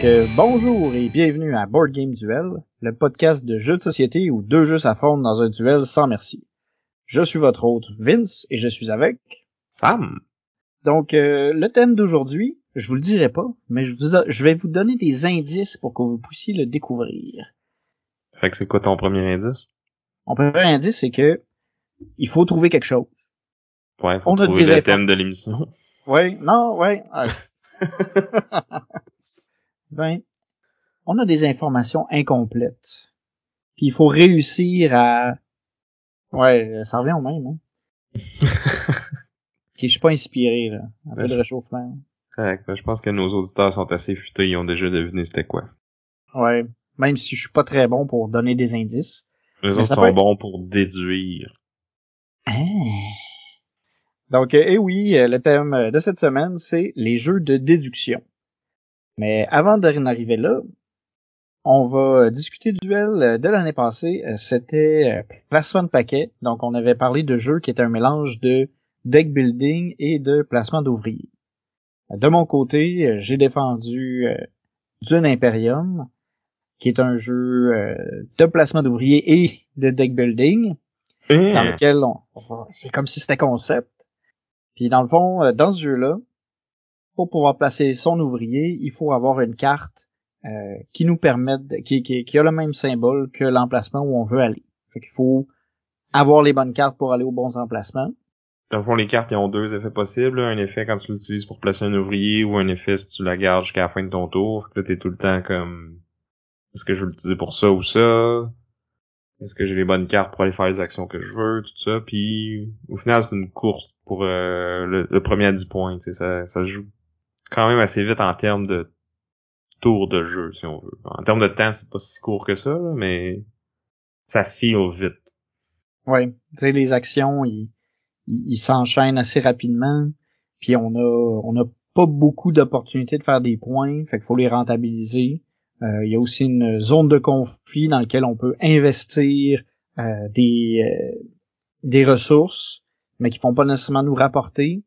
Donc, euh, bonjour et bienvenue à Board Game Duel, le podcast de jeux de société où deux jeux s'affrontent dans un duel sans merci. Je suis votre hôte Vince et je suis avec Sam. Donc, euh, le thème d'aujourd'hui, je vous le dirai pas, mais je, vous, je vais vous donner des indices pour que vous puissiez le découvrir. Fait que c'est quoi ton premier indice? Mon premier indice, c'est que il faut trouver quelque chose. Ouais, faut On a trouver des le thème de l'émission. Ouais, non, ouais. ben, on a des informations incomplètes. Puis il faut réussir à... Ouais, ça revient au même, hein. Ok, je suis pas inspiré, là. Un peu de réchauffement. Correct, ben, je pense que nos auditeurs sont assez futés, ils ont déjà deviné c'était quoi. Ouais. Même si je suis pas très bon pour donner des indices. Les autres sont être- bons pour déduire. Ah. Donc, eh oui, le thème de cette semaine, c'est les jeux de déduction. Mais avant d'en arriver là, on va euh, discuter du duel euh, de l'année passée. Euh, C'était placement de paquets. Donc, on avait parlé de jeux qui étaient un mélange de deck building et de placement d'ouvriers. De mon côté, j'ai défendu Dune Imperium, qui est un jeu de placement d'ouvriers et de deck building dans lequel on, c'est comme si c'était concept. Puis dans le fond, dans ce jeu-là, pour pouvoir placer son ouvrier, il faut avoir une carte euh, qui nous permette, de- qui, qui, qui a le même symbole que l'emplacement où on veut aller. Fait qu'il faut avoir les bonnes cartes pour aller aux bons emplacements. Dans le fond, les cartes, ils ont deux effets possibles. Un effet quand tu l'utilises pour placer un ouvrier ou un effet si tu la gardes jusqu'à la fin de ton tour. Fait que là, t'es tout le temps comme, est-ce que je veux l'utiliser pour ça ou ça? Est-ce que j'ai les bonnes cartes pour aller faire les actions que je veux, tout ça. Puis, au final, c'est une course pour euh, le, le premier à 10 points. Ça, ça joue quand même assez vite en termes de tour de jeu, si on veut. En termes de temps, c'est pas si court que ça, là, mais ça feel vite. Ouais, tu sais, les actions, ils, ils s'enchaînent assez rapidement. Puis on a, on a pas beaucoup d'opportunités de faire des points, fait qu'il faut les rentabiliser. Euh, il y a aussi une zone de conflit dans laquelle on peut investir euh, des, euh, des ressources, mais qui font pas nécessairement nous rapporter.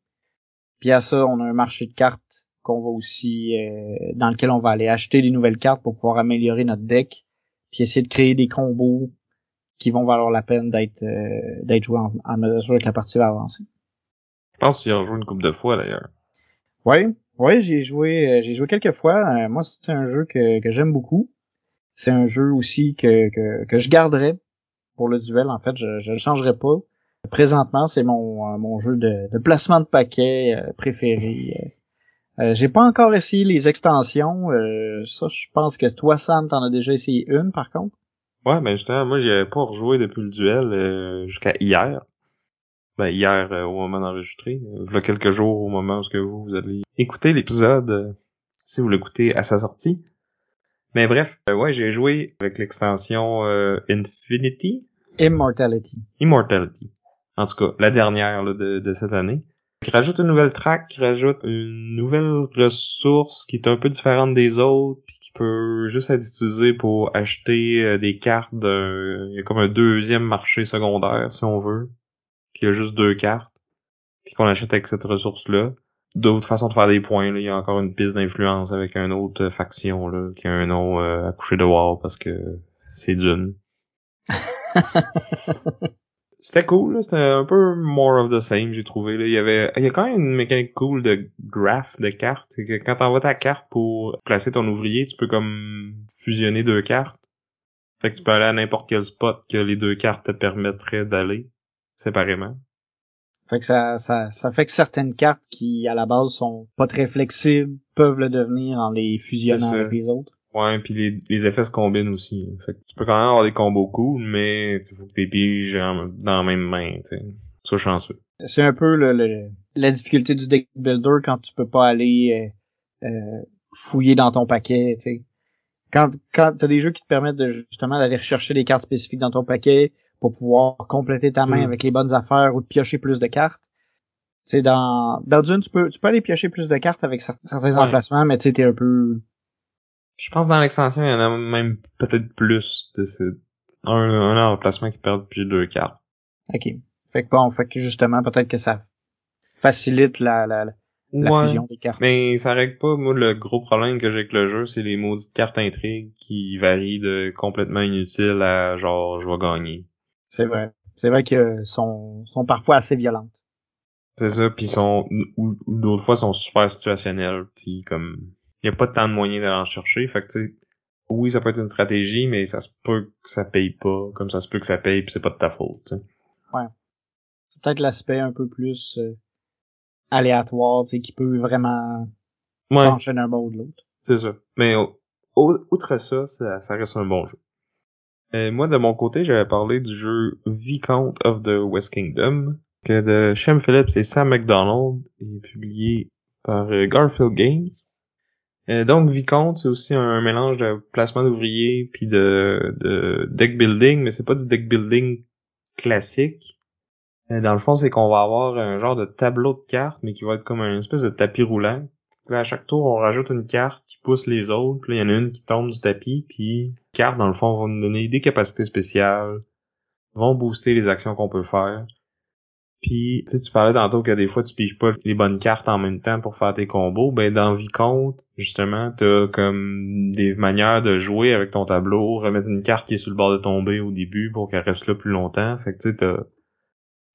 Puis à ça, on a un marché de cartes qu'on va aussi euh, dans lequel on va aller acheter des nouvelles cartes pour pouvoir améliorer notre deck, puis essayer de créer des combos qui vont valoir la peine d'être euh, d'être joués en, en mesure que la partie va avancer. Je pense qu'il a rejoué une couple de fois, d'ailleurs. Ouais, ouais, j'ai joué, euh, j'ai joué quelques fois. Euh, moi, c'est un jeu que, que j'aime beaucoup. C'est un jeu aussi que, que, que je garderais pour le duel. En fait, je, je le changerai pas. Présentement, c'est mon, euh, mon jeu de, de placement de paquets euh, préféré. Euh, j'ai pas encore essayé les extensions. Euh, ça, je pense que toi, Sam, t'en as déjà essayé une, par contre. Ouais, ben justement, moi, j'y avais pas rejoué depuis le duel euh, jusqu'à hier. Ben, hier, euh, au moment d'enregistrer. Il y a quelques jours, au moment où vous, vous allez écouter l'épisode, euh, si vous l'écoutez à sa sortie. Mais bref, euh, ouais, j'ai joué avec l'extension euh, Infinity, Immortality. Immortality. En tout cas, la dernière là, de, de cette année. Qui rajoute une nouvelle track, qui rajoute une nouvelle ressource qui est un peu différente des autres, puis qui peut juste être utilisée pour acheter euh, des cartes d'un... Il y a comme un deuxième marché secondaire, si on veut, qui a juste deux cartes, puis qu'on achète avec cette ressource-là. D'autres façons de faire des points, là. il y a encore une piste d'influence avec une autre euh, faction là, qui a un nom euh, à coucher de parce que c'est d'une. C'était cool, là. c'était un peu more of the same, j'ai trouvé. Là. Il y avait, il y a quand même une mécanique cool de graph de cartes. Quand t'envoies ta carte pour placer ton ouvrier, tu peux comme fusionner deux cartes. Fait que tu peux aller à n'importe quel spot que les deux cartes te permettraient d'aller séparément. Fait que ça, ça, ça fait que certaines cartes qui, à la base, sont pas très flexibles, peuvent le devenir en les fusionnant avec les autres. Ouais, puis les, les effets se combinent aussi. Fait que tu peux quand même avoir des combos cool, mais il faut que t'es piges dans la même main, tu. Sois chanceux. C'est un peu le, le- la difficulté du deck builder quand tu peux pas aller euh, euh, fouiller dans ton paquet, tu sais. Quand, quand t'as des jeux qui te permettent de justement d'aller rechercher des cartes spécifiques dans ton paquet pour pouvoir compléter ta main Mm. avec les bonnes affaires ou de piocher plus de cartes. Tu sais, dans, dans Dune, tu peux, tu peux aller piocher plus de cartes avec cer- certains Ouais. emplacements, mais tu sais, t'es un peu, Je pense que dans l'extension, il y en a même peut-être plus de ce... un, un emplacement qui perd plus deux cartes. ok. Fait que bon, fait que justement, peut-être que ça facilite la, la, la Ouais. fusion des cartes. Mais ça règle pas, moi, le gros problème que j'ai avec le jeu, c'est les maudites cartes intrigues qui varient de complètement inutiles à genre, je vais gagner. C'est vrai. C'est vrai que sont, sont parfois assez violentes. C'est ça, puis sont, ou, ou d'autres fois, sont super situationnels, puis comme, y a pas tant de moyens d'aller en chercher, fait que tu oui, ça peut être une stratégie, mais ça se peut que ça paye pas, comme ça se peut que ça paye, puis c'est pas de ta faute, tu sais. C'est peut-être l'aspect un peu plus euh, aléatoire, tu sais, qui peut vraiment Ouais, pencher d'un bord ou de l'autre. c'est ça. Mais au- au- outre ça, ça, ça reste un bon jeu. Euh, moi, de mon côté, j'avais parlé du jeu Viscount of the West Kingdom, que de Shem Phillips et Sam McDonald, est publié par euh, Garfield Games. Euh, donc, Viscount, c'est aussi un mélange de placement d'ouvriers puis de, de deck building, mais c'est pas du deck building classique. Euh, dans le fond, c'est qu'on va avoir un genre de tableau de cartes, mais qui va être comme un espèce de tapis roulant. À chaque tour, on rajoute une carte qui pousse les autres. Puis il y en a une qui tombe du tapis. Puis, les cartes, dans le fond, vont nous donner des capacités spéciales, vont booster les actions qu'on peut faire. Puis, tu tu parlais tantôt que des fois, tu piges pas les bonnes cartes en même temps pour faire tes combos. Ben, dans Vicomte, justement, t'as comme des manières de jouer avec ton tableau, remettre une carte qui est sur le bord de tomber au début pour qu'elle reste là plus longtemps. Fait que, tu sais, t'as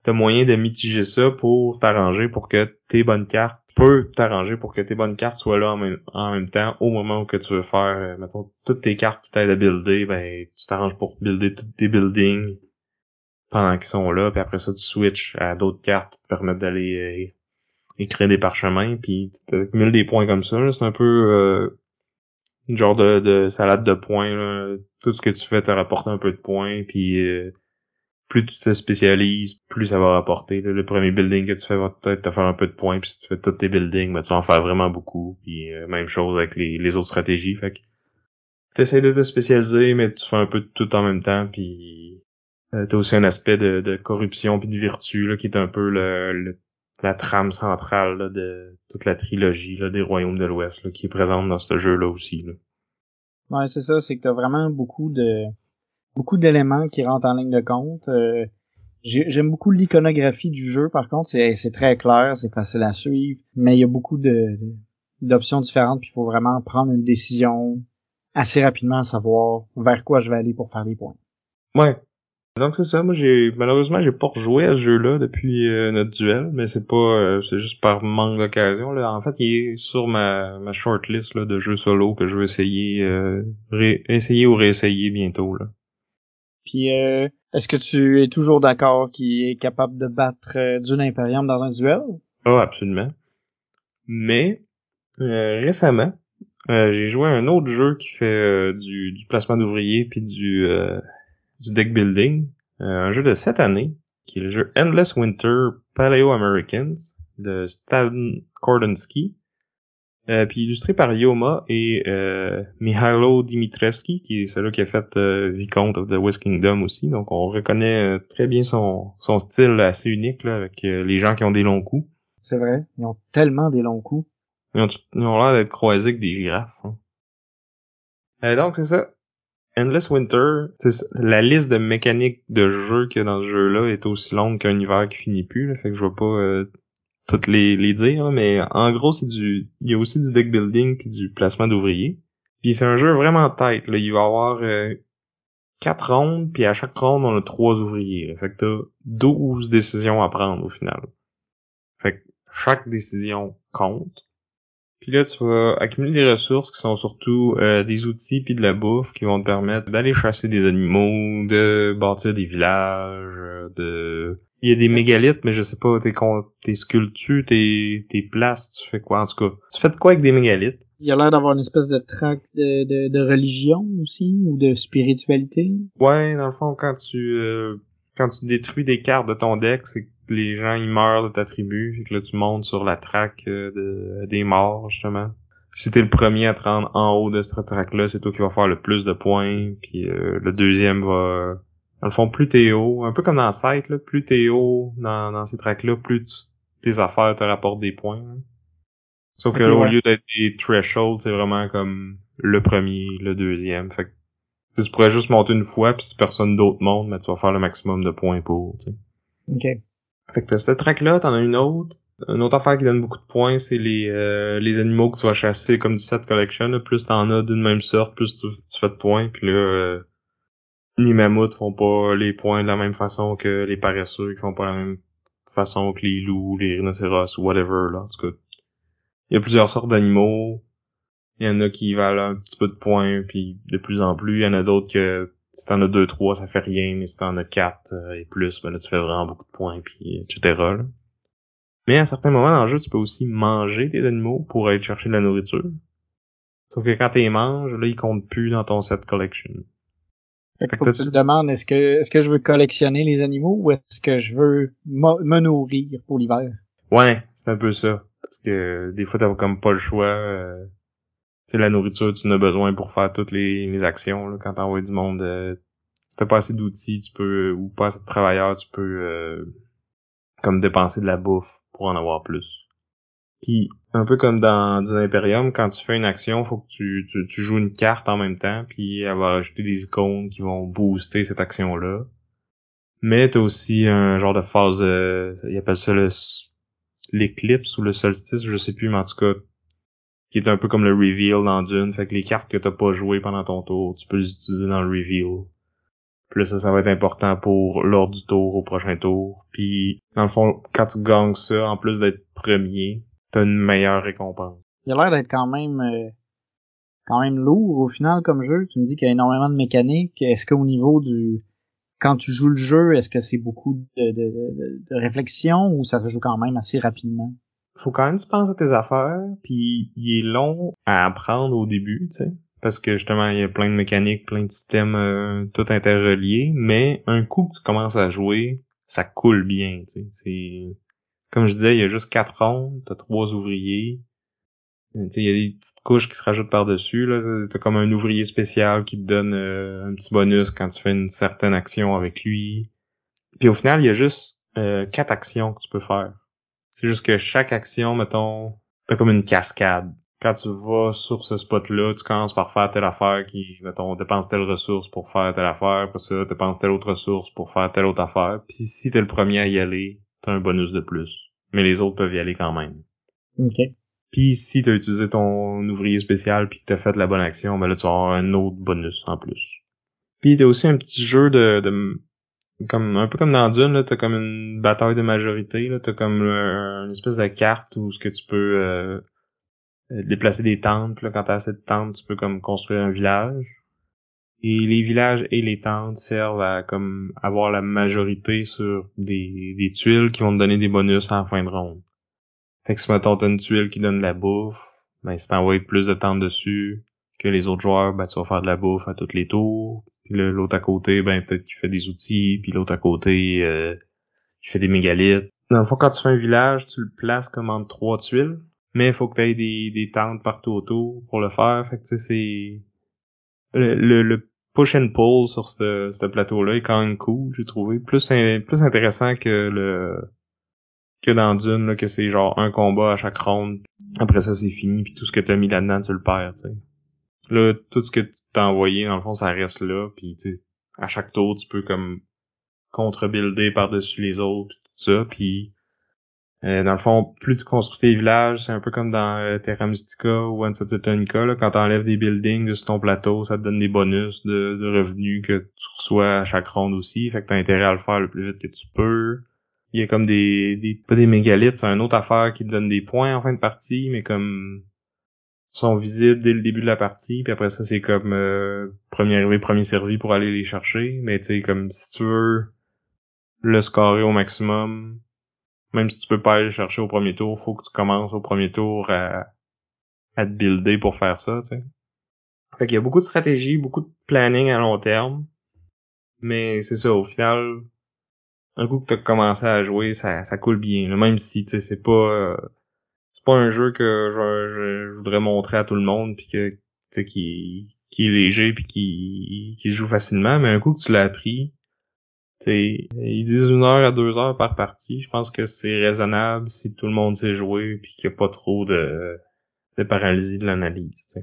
t'as moyen de mitiger ça pour t'arranger pour que tes bonnes cartes tu peux t'arranger pour que tes bonnes cartes soient là en même, en même temps au moment où que tu veux faire euh, mettons toutes tes cartes qui t'aident à builder ben tu t'arranges pour builder tous tes buildings pendant qu'ils sont là puis après ça tu switches à d'autres cartes qui te permettent d'aller euh, écrire des parchemins puis tu accumules des points comme ça c'est un peu euh, une genre de, de salade de points là. tout ce que tu fais te rapporte un peu de points puis euh, plus tu te spécialises, plus ça va rapporter. là. Le premier building que tu fais va peut-être te faire un peu de points, puis si tu fais tous tes buildings, ben, tu vas en faire vraiment beaucoup. Puis euh, même chose avec les, autres stratégies. Fait que t'essayes de te spécialiser, mais tu fais un peu de tout en même temps, puis euh, t'as aussi un aspect de, de corruption puis de vertu là, qui est un peu le, le- la trame centrale là, de toute la trilogie là, des Royaumes de l'Ouest, qui est présente dans ce jeu-là aussi. Là. Ouais, c'est ça, c'est que t'as vraiment beaucoup de beaucoup d'éléments qui rentrent en ligne de compte. Euh, j'ai- J'aime beaucoup l'iconographie du jeu, par contre, c'est très clair, c'est facile à suivre, mais il y a beaucoup de d'options différentes, puis il faut vraiment prendre une décision assez rapidement, savoir vers quoi je vais aller pour faire les points. Ouais. Donc c'est ça, moi j'ai malheureusement j'ai pas rejoué à ce jeu-là depuis euh, notre duel, mais c'est pas euh, c'est juste par manque d'occasion là. En fait, il est sur ma ma shortlist là de jeux solo que je veux essayer euh, ré- essayer ou réessayer bientôt là. Puis euh, est-ce que tu es toujours d'accord qu'il est capable de battre Dune Imperium dans un duel? Ah absolument. Mais euh, récemment, euh, j'ai joué à un autre jeu qui fait du, du placement d'ouvriers puis du euh, du deck building, euh, un jeu de cette année qui est le jeu Endless Winter Paleo Americans de Stan Kordonsky, euh, puis illustré par Yoma et euh, Mihailo Dimitrevski, qui est celui qui a fait euh, Vicomte of the West Kingdom aussi. Donc on reconnaît euh, très bien son, son style assez unique là, avec euh, les gens qui ont des longs coups. C'est vrai, ils ont tellement des longs coups. Ils ont, l'air d'être croisés avec des girafes. hein. Euh, donc c'est ça. Endless Winter, la liste de mécaniques de jeu qu'il y a dans ce jeu-là est aussi longue qu'un hiver qui finit plus. Là, fait que je vais pas euh, toutes les, les dire, là, mais en gros c'est du, il y a aussi du deck building puis du placement d'ouvriers. Puis c'est un jeu vraiment tête. Là. Il va y avoir euh, quatre rondes, puis à chaque ronde on a trois ouvriers. Là. Fait que t'as 12 décisions à prendre au final. Fait que chaque décision compte. Puis là, tu vas accumuler des ressources qui sont surtout euh, des outils puis de la bouffe qui vont te permettre d'aller chasser des animaux, de bâtir des villages, euh, de... Il y a des mégalithes, mais je sais pas, tes, tes sculptures, tes, tes places, tu fais quoi? En tout cas? Tu fais de quoi avec des mégalithes? Il a l'air d'avoir une espèce de trac de, de, de religion aussi, ou de spiritualité? Ouais, dans le fond, quand tu euh, quand tu détruis des cartes de ton deck, c'est les gens ils meurent de ta tribu, fait que là tu montes sur la traque euh, de, des morts justement. Si t'es le premier à te rendre en haut de cette traque-là, c'est toi qui vas faire le plus de points, puis euh, le deuxième va Dans le fond, plus t'es haut, un peu comme dans site, là, plus t'es haut dans, dans ces tracks-là, plus tes affaires te rapportent des points. Sauf que là, au lieu d'être des thresholds, c'est vraiment comme le premier, le deuxième. Fait que tu pourrais juste monter une fois, puis si personne d'autre monte, mais tu vas faire le maximum de points pour. sais. OK. Fait que t'as cette track-là, t'en as une autre. Une autre affaire qui donne beaucoup de points, c'est les euh, les animaux que tu vas chasser comme du set collection. Plus t'en as d'une même sorte, plus tu, fais de points. Puis là, euh, les mammouths font pas les points de la même façon que les paresseux, qui font pas la même façon que les loups, les rhinocéros whatever. Là. En tout cas, il y a plusieurs sortes d'animaux. Il y en a qui valent un petit peu de points, puis de plus en plus. Il y en a d'autres que si t'en as deux, trois, ça fait rien, mais si t'en as quatre euh, et plus, ben là, tu fais vraiment beaucoup de points, puis etc. Mais à certains moments dans le jeu, tu peux aussi manger des animaux pour aller chercher de la nourriture. Sauf que quand tu les manges, là, ils comptent plus dans ton set collection. Fait que faut que tu te demandes, est-ce que, est-ce que je veux collectionner les animaux ou est-ce que je veux me nourrir pour l'hiver? Ouais, c'est un peu ça. Parce que des fois, t'as comme pas le choix. Euh, c'est la nourriture, tu en as besoin pour faire toutes les, actions. Là, quand t'envoies du monde, euh, si t'as pas assez d'outils, tu peux ou pas assez de travailleurs, tu peux euh, comme dépenser de la bouffe pour en avoir plus. Puis un peu comme dans du Imperium, quand tu fais une action, faut que tu, tu, joues une carte en même temps, puis elle va rajouter des icônes qui vont booster cette action-là. Mais t'as aussi un genre de phase, euh, il appelle ça l'éclipse ou le solstice, je sais plus, mais en tout cas, qui est un peu comme le reveal dans Dune. Fait que les cartes que t'as pas jouées pendant ton tour, tu peux les utiliser dans le reveal. Puis ça, ça va être important pour l'ordre du tour au prochain tour. Puis, dans le fond, quand tu gagnes ça, en plus d'être premier, t'as une meilleure récompense. Il a l'air d'être quand même euh, quand même lourd au final comme jeu. Tu me dis qu'il y a énormément de mécaniques. Est-ce qu'au niveau du quand tu joues le jeu, est-ce que c'est beaucoup de, de, de, réflexion ou ça se joue quand même assez rapidement? Faut quand même que tu penses à tes affaires, puis il est long à apprendre au début, tu sais. Parce que justement, il y a plein de mécaniques, plein de systèmes euh, tout interreliés, mais un coup que tu commences à jouer, ça coule bien, tu sais. C'est... Comme je disais, il y a juste quatre rondes, t'as trois ouvriers, il y a des petites couches qui se rajoutent par-dessus. Là. T'as comme un ouvrier spécial qui te donne euh, un petit bonus quand tu fais une certaine action avec lui. Puis au final, il y a juste euh, quatre actions que tu peux faire. C'est juste que chaque action, mettons, t'as comme une cascade. Quand tu vas sur ce spot-là, tu commences par faire telle affaire qui, mettons, dépense telle ressource pour faire telle affaire, pour ça, dépense telle autre ressource pour faire telle autre affaire. Puis si t'es le premier à y aller, t'as un bonus de plus. Mais les autres peuvent y aller quand même. OK. Puis si tu as utilisé ton ouvrier spécial puis que tu as fait la bonne action, ben là tu vas avoir un autre bonus en plus. Puis t'as aussi un petit jeu de, de comme un peu comme dans Dune, là, t'as comme une bataille de majorité, là, t'as comme euh, une espèce de carte où ce que tu peux euh, déplacer des tentes, là, quand t'as assez de tentes, tu peux comme construire un village. Et les villages et les tentes servent à comme avoir la majorité sur des, des tuiles qui vont te donner des bonus en fin de ronde. Fait que si mettons t'as une tuile qui donne de la bouffe, ben si t'envoies plus de temps dessus que les autres joueurs, ben tu vas faire de la bouffe à tous les tours. Puis l'autre à côté, ben peut-être qu'il fait des outils, puis l'autre à côté, euh, il fait des mégalithes. Dans le quand tu fais un village, tu le places comme entre trois tuiles, mais il faut que tu aies des, des tentes partout autour pour le faire. Fait que tu sais, c'est... Le, le, push and pull sur ce, ce plateau-là est quand même cool, j'ai trouvé. Plus, plus intéressant que le que dans Dune, là, que c'est genre un combat à chaque ronde. Après ça, c'est fini, puis tout ce que t'as mis là-dedans, tu le perds. Là, tout ce que t'as envoyé, dans le fond, ça reste là, puis tu à chaque tour, tu peux comme contre-builder par-dessus les autres, tout ça, puis euh, dans le fond, plus tu construis tes villages, c'est un peu comme dans euh, Terra Mystica ou Once là, quand t'enlèves des buildings de sur ton plateau, ça te donne des bonus de, de revenus que tu reçois à chaque ronde aussi, fait que t'as intérêt à le faire le plus vite que tu peux. Il y a comme des, des pas des mégalithes, c'est une autre affaire qui te donne des points en fin de partie, mais comme sont visibles dès le début de la partie, puis après ça c'est comme euh, premier arrivé, premier servi pour aller les chercher, mais tu sais comme si tu veux le scorer au maximum, même si tu peux pas aller le chercher au premier tour, faut que tu commences au premier tour à, à te builder pour faire ça, tu sais. Fait qu'il y a beaucoup de stratégie, beaucoup de planning à long terme, mais c'est ça, au final, un coup que t'as commencé à jouer, ça, ça coule bien. Même si tu sais, c'est pas euh, pas un jeu que je, je, voudrais montrer à tout le monde puis que tu sais qui qui est léger puis qui qui se joue facilement, mais un coup que tu l'as appris, ils disent une heure à deux heures par partie. Je pense que c'est raisonnable si tout le monde sait jouer puis qu'il n'y a pas trop de, de paralysie de l'analyse.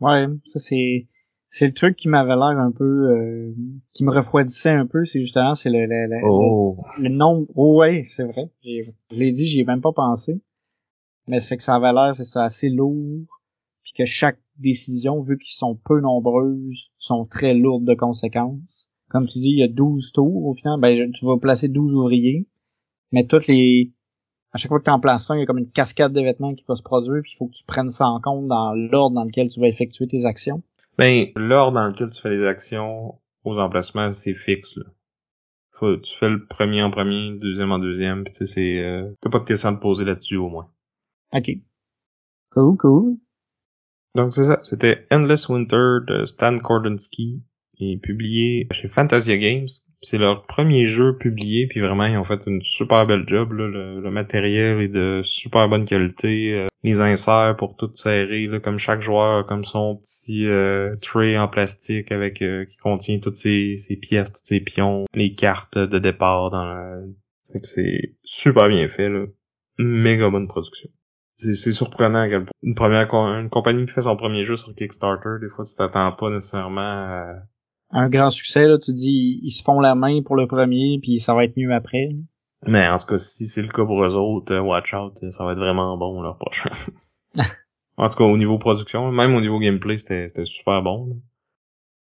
Ouais, ça c'est c'est le truc qui m'avait l'air un peu euh, qui me refroidissait un peu, c'est justement c'est le le, le, oh. le, nombre. Oh ouais, c'est vrai. Je l'ai dit, j'y ai même pas pensé. Mais c'est que ça avait l'air, c'est ça, assez lourd. Puis que chaque décision, vu qu'ils sont peu nombreuses, sont très lourdes de conséquences. Comme tu dis, il y a 12 tours au final, ben tu vas placer 12 ouvriers. Mais toutes les. À chaque fois que tu en places un, il y a comme une cascade de vêtements qui va se produire, puis il faut que tu prennes ça en compte dans l'ordre dans lequel tu vas effectuer tes actions. Ben, l'ordre dans lequel tu fais les actions aux emplacements, c'est fixe. Là. Faut, tu fais le premier en premier, le deuxième en deuxième, pis tu sais, c'est. Euh, t'as pas de questions à te poser là-dessus au moins. Ok. Cool, cool. Donc c'est ça, c'était Endless Winter de Stan Kordonski, et publié chez Fantasia Games. C'est leur premier jeu publié, puis vraiment ils ont fait une super belle job. Là. Le, matériel est de super bonne qualité. Euh, les inserts pour tout serrer, là, comme chaque joueur comme son petit euh, tray en plastique avec euh, qui contient toutes ses, pièces, tous ses pions, les cartes de départ dans la... Fait que c'est super bien fait, là. Méga bonne production. C'est surprenant une première une compagnie qui fait son premier jeu sur Kickstarter, des fois tu t'attends pas nécessairement à un grand succès, là, tu dis ils se font la main pour le premier, puis ça va être mieux après. Mais en tout cas, si c'est le cas pour eux autres, euh, watch out, ça va être vraiment bon leur prochain. en tout cas, au niveau production, même au niveau gameplay, c'était super bon.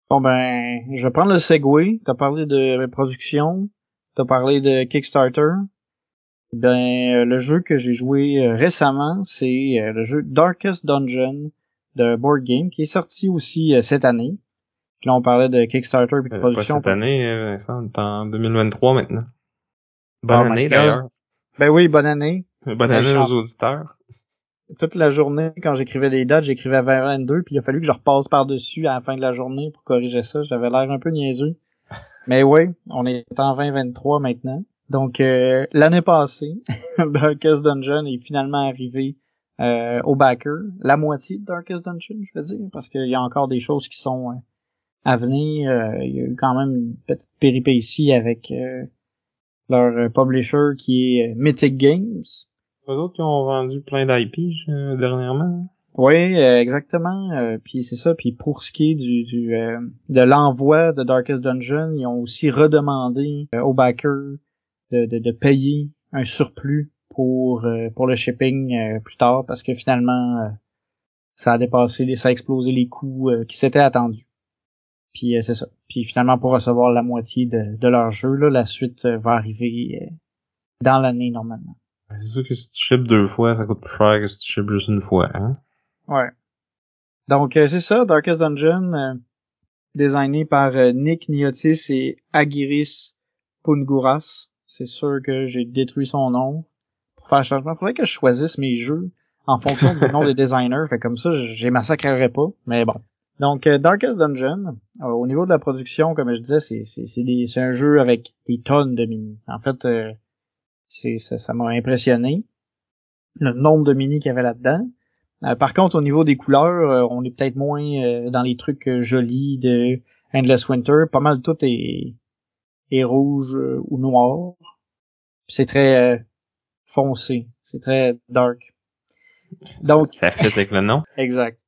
Bon ben, je vais prendre le segway. T'as parlé de production, t'as parlé de Kickstarter. Ben, euh, le jeu que j'ai joué euh, récemment, c'est le jeu Darkest Dungeon de Board Game, qui est sorti aussi cette année là, on parlait de Kickstarter et de production. Pas cette année, euh, Vincent, on est en 2023 maintenant. Bonne oh année, d'ailleurs. Ben oui, bonne année. Bonne ben, année aux auditeurs. Toute la journée, quand j'écrivais les dates, j'écrivais 2022, puis il a fallu que je repasse par-dessus à la fin de la journée pour corriger ça. J'avais l'air un peu niaiseux. Mais oui, on est en 2023 maintenant. Donc, euh, l'année passée, Darkest Dungeon est finalement arrivé euh, au backer. La moitié de Darkest Dungeon, je veux dire, parce qu'il y a encore des choses qui sont à venir. Euh, il y a eu quand même une petite péripétie avec euh, leur euh, publisher qui est Mythic Games. Les autres qui ont vendu plein d'IP dernièrement. Oui, exactement. puis c'est ça. Puis pour ce qui est du, du de l'envoi de Darkest Dungeon, ils ont aussi redemandé aux backers de, de, de, payer un surplus pour pour le shipping plus tard parce que finalement ça a dépassé, ça a explosé les coûts qui s'étaient attendus. Puis euh, c'est ça. Puis finalement, pour recevoir la moitié de, de leur jeu, là, la suite euh, va arriver euh, dans l'année normalement. C'est sûr que si tu ships deux fois, ça coûte plus cher que si tu ships juste une fois, hein? Ouais. Donc c'est ça, Darkest Dungeon, designé par Nick Niotis et Agiris Punguras. C'est sûr que j'ai détruit son nom. Pour faire un changement, faudrait que je choisisse mes jeux en fonction du nom des designers. Fait comme ça, j'ai massacrerai pas. Mais bon. Donc, euh, Darkest Dungeon, euh, au niveau de la production, comme je disais, c'est un jeu avec des tonnes de mini. En fait, euh, ça m'a impressionné le nombre de mini qu'il y avait là-dedans. par contre, au niveau des couleurs, on est peut-être moins dans les trucs jolis de Endless Winter. Pas mal tout est, est rouge ou noir. C'est très foncé, c'est très dark. Donc, ça fait avec le nom. exact.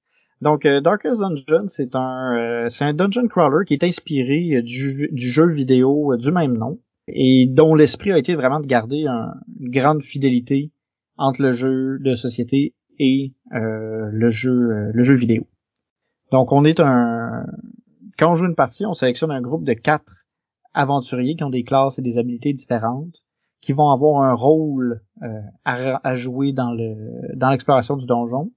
Donc, euh, Darkest Dungeon, c'est un, euh, c'est un dungeon crawler qui est inspiré euh, du, du, jeu vidéo du même nom et dont l'esprit a été vraiment de garder une grande fidélité entre le jeu de société et le jeu le jeu vidéo. Donc, on est un quand on joue une partie, on sélectionne un groupe de quatre aventuriers qui ont des classes et des habilités différentes, qui vont avoir un rôle à, à, jouer dans le dans l'exploration du donjon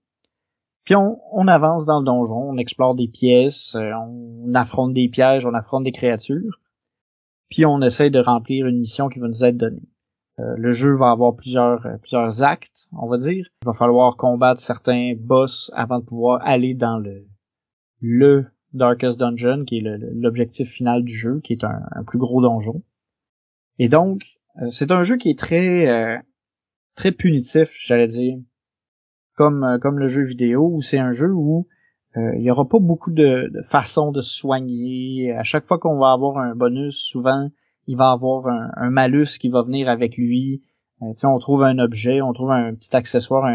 puis on, avance dans le donjon, on explore des pièces, euh, on affronte des pièges, on affronte des créatures. Puis on essaie de remplir une mission qui va nous être donnée. Euh, le jeu va avoir plusieurs, euh, plusieurs actes, on va dire. Il va falloir combattre certains boss avant de pouvoir aller dans le, le Darkest Dungeon, qui est l'objectif final du jeu, qui est un, plus gros donjon. Et donc, c'est un jeu qui est très, très punitif, j'allais dire comme, euh, comme le jeu vidéo, où c'est un jeu où euh, il y aura pas beaucoup de, façons de se soigner. À chaque fois qu'on va avoir un bonus, souvent, il va avoir un, malus qui va venir avec lui. Euh, on trouve un objet, on trouve un petit accessoire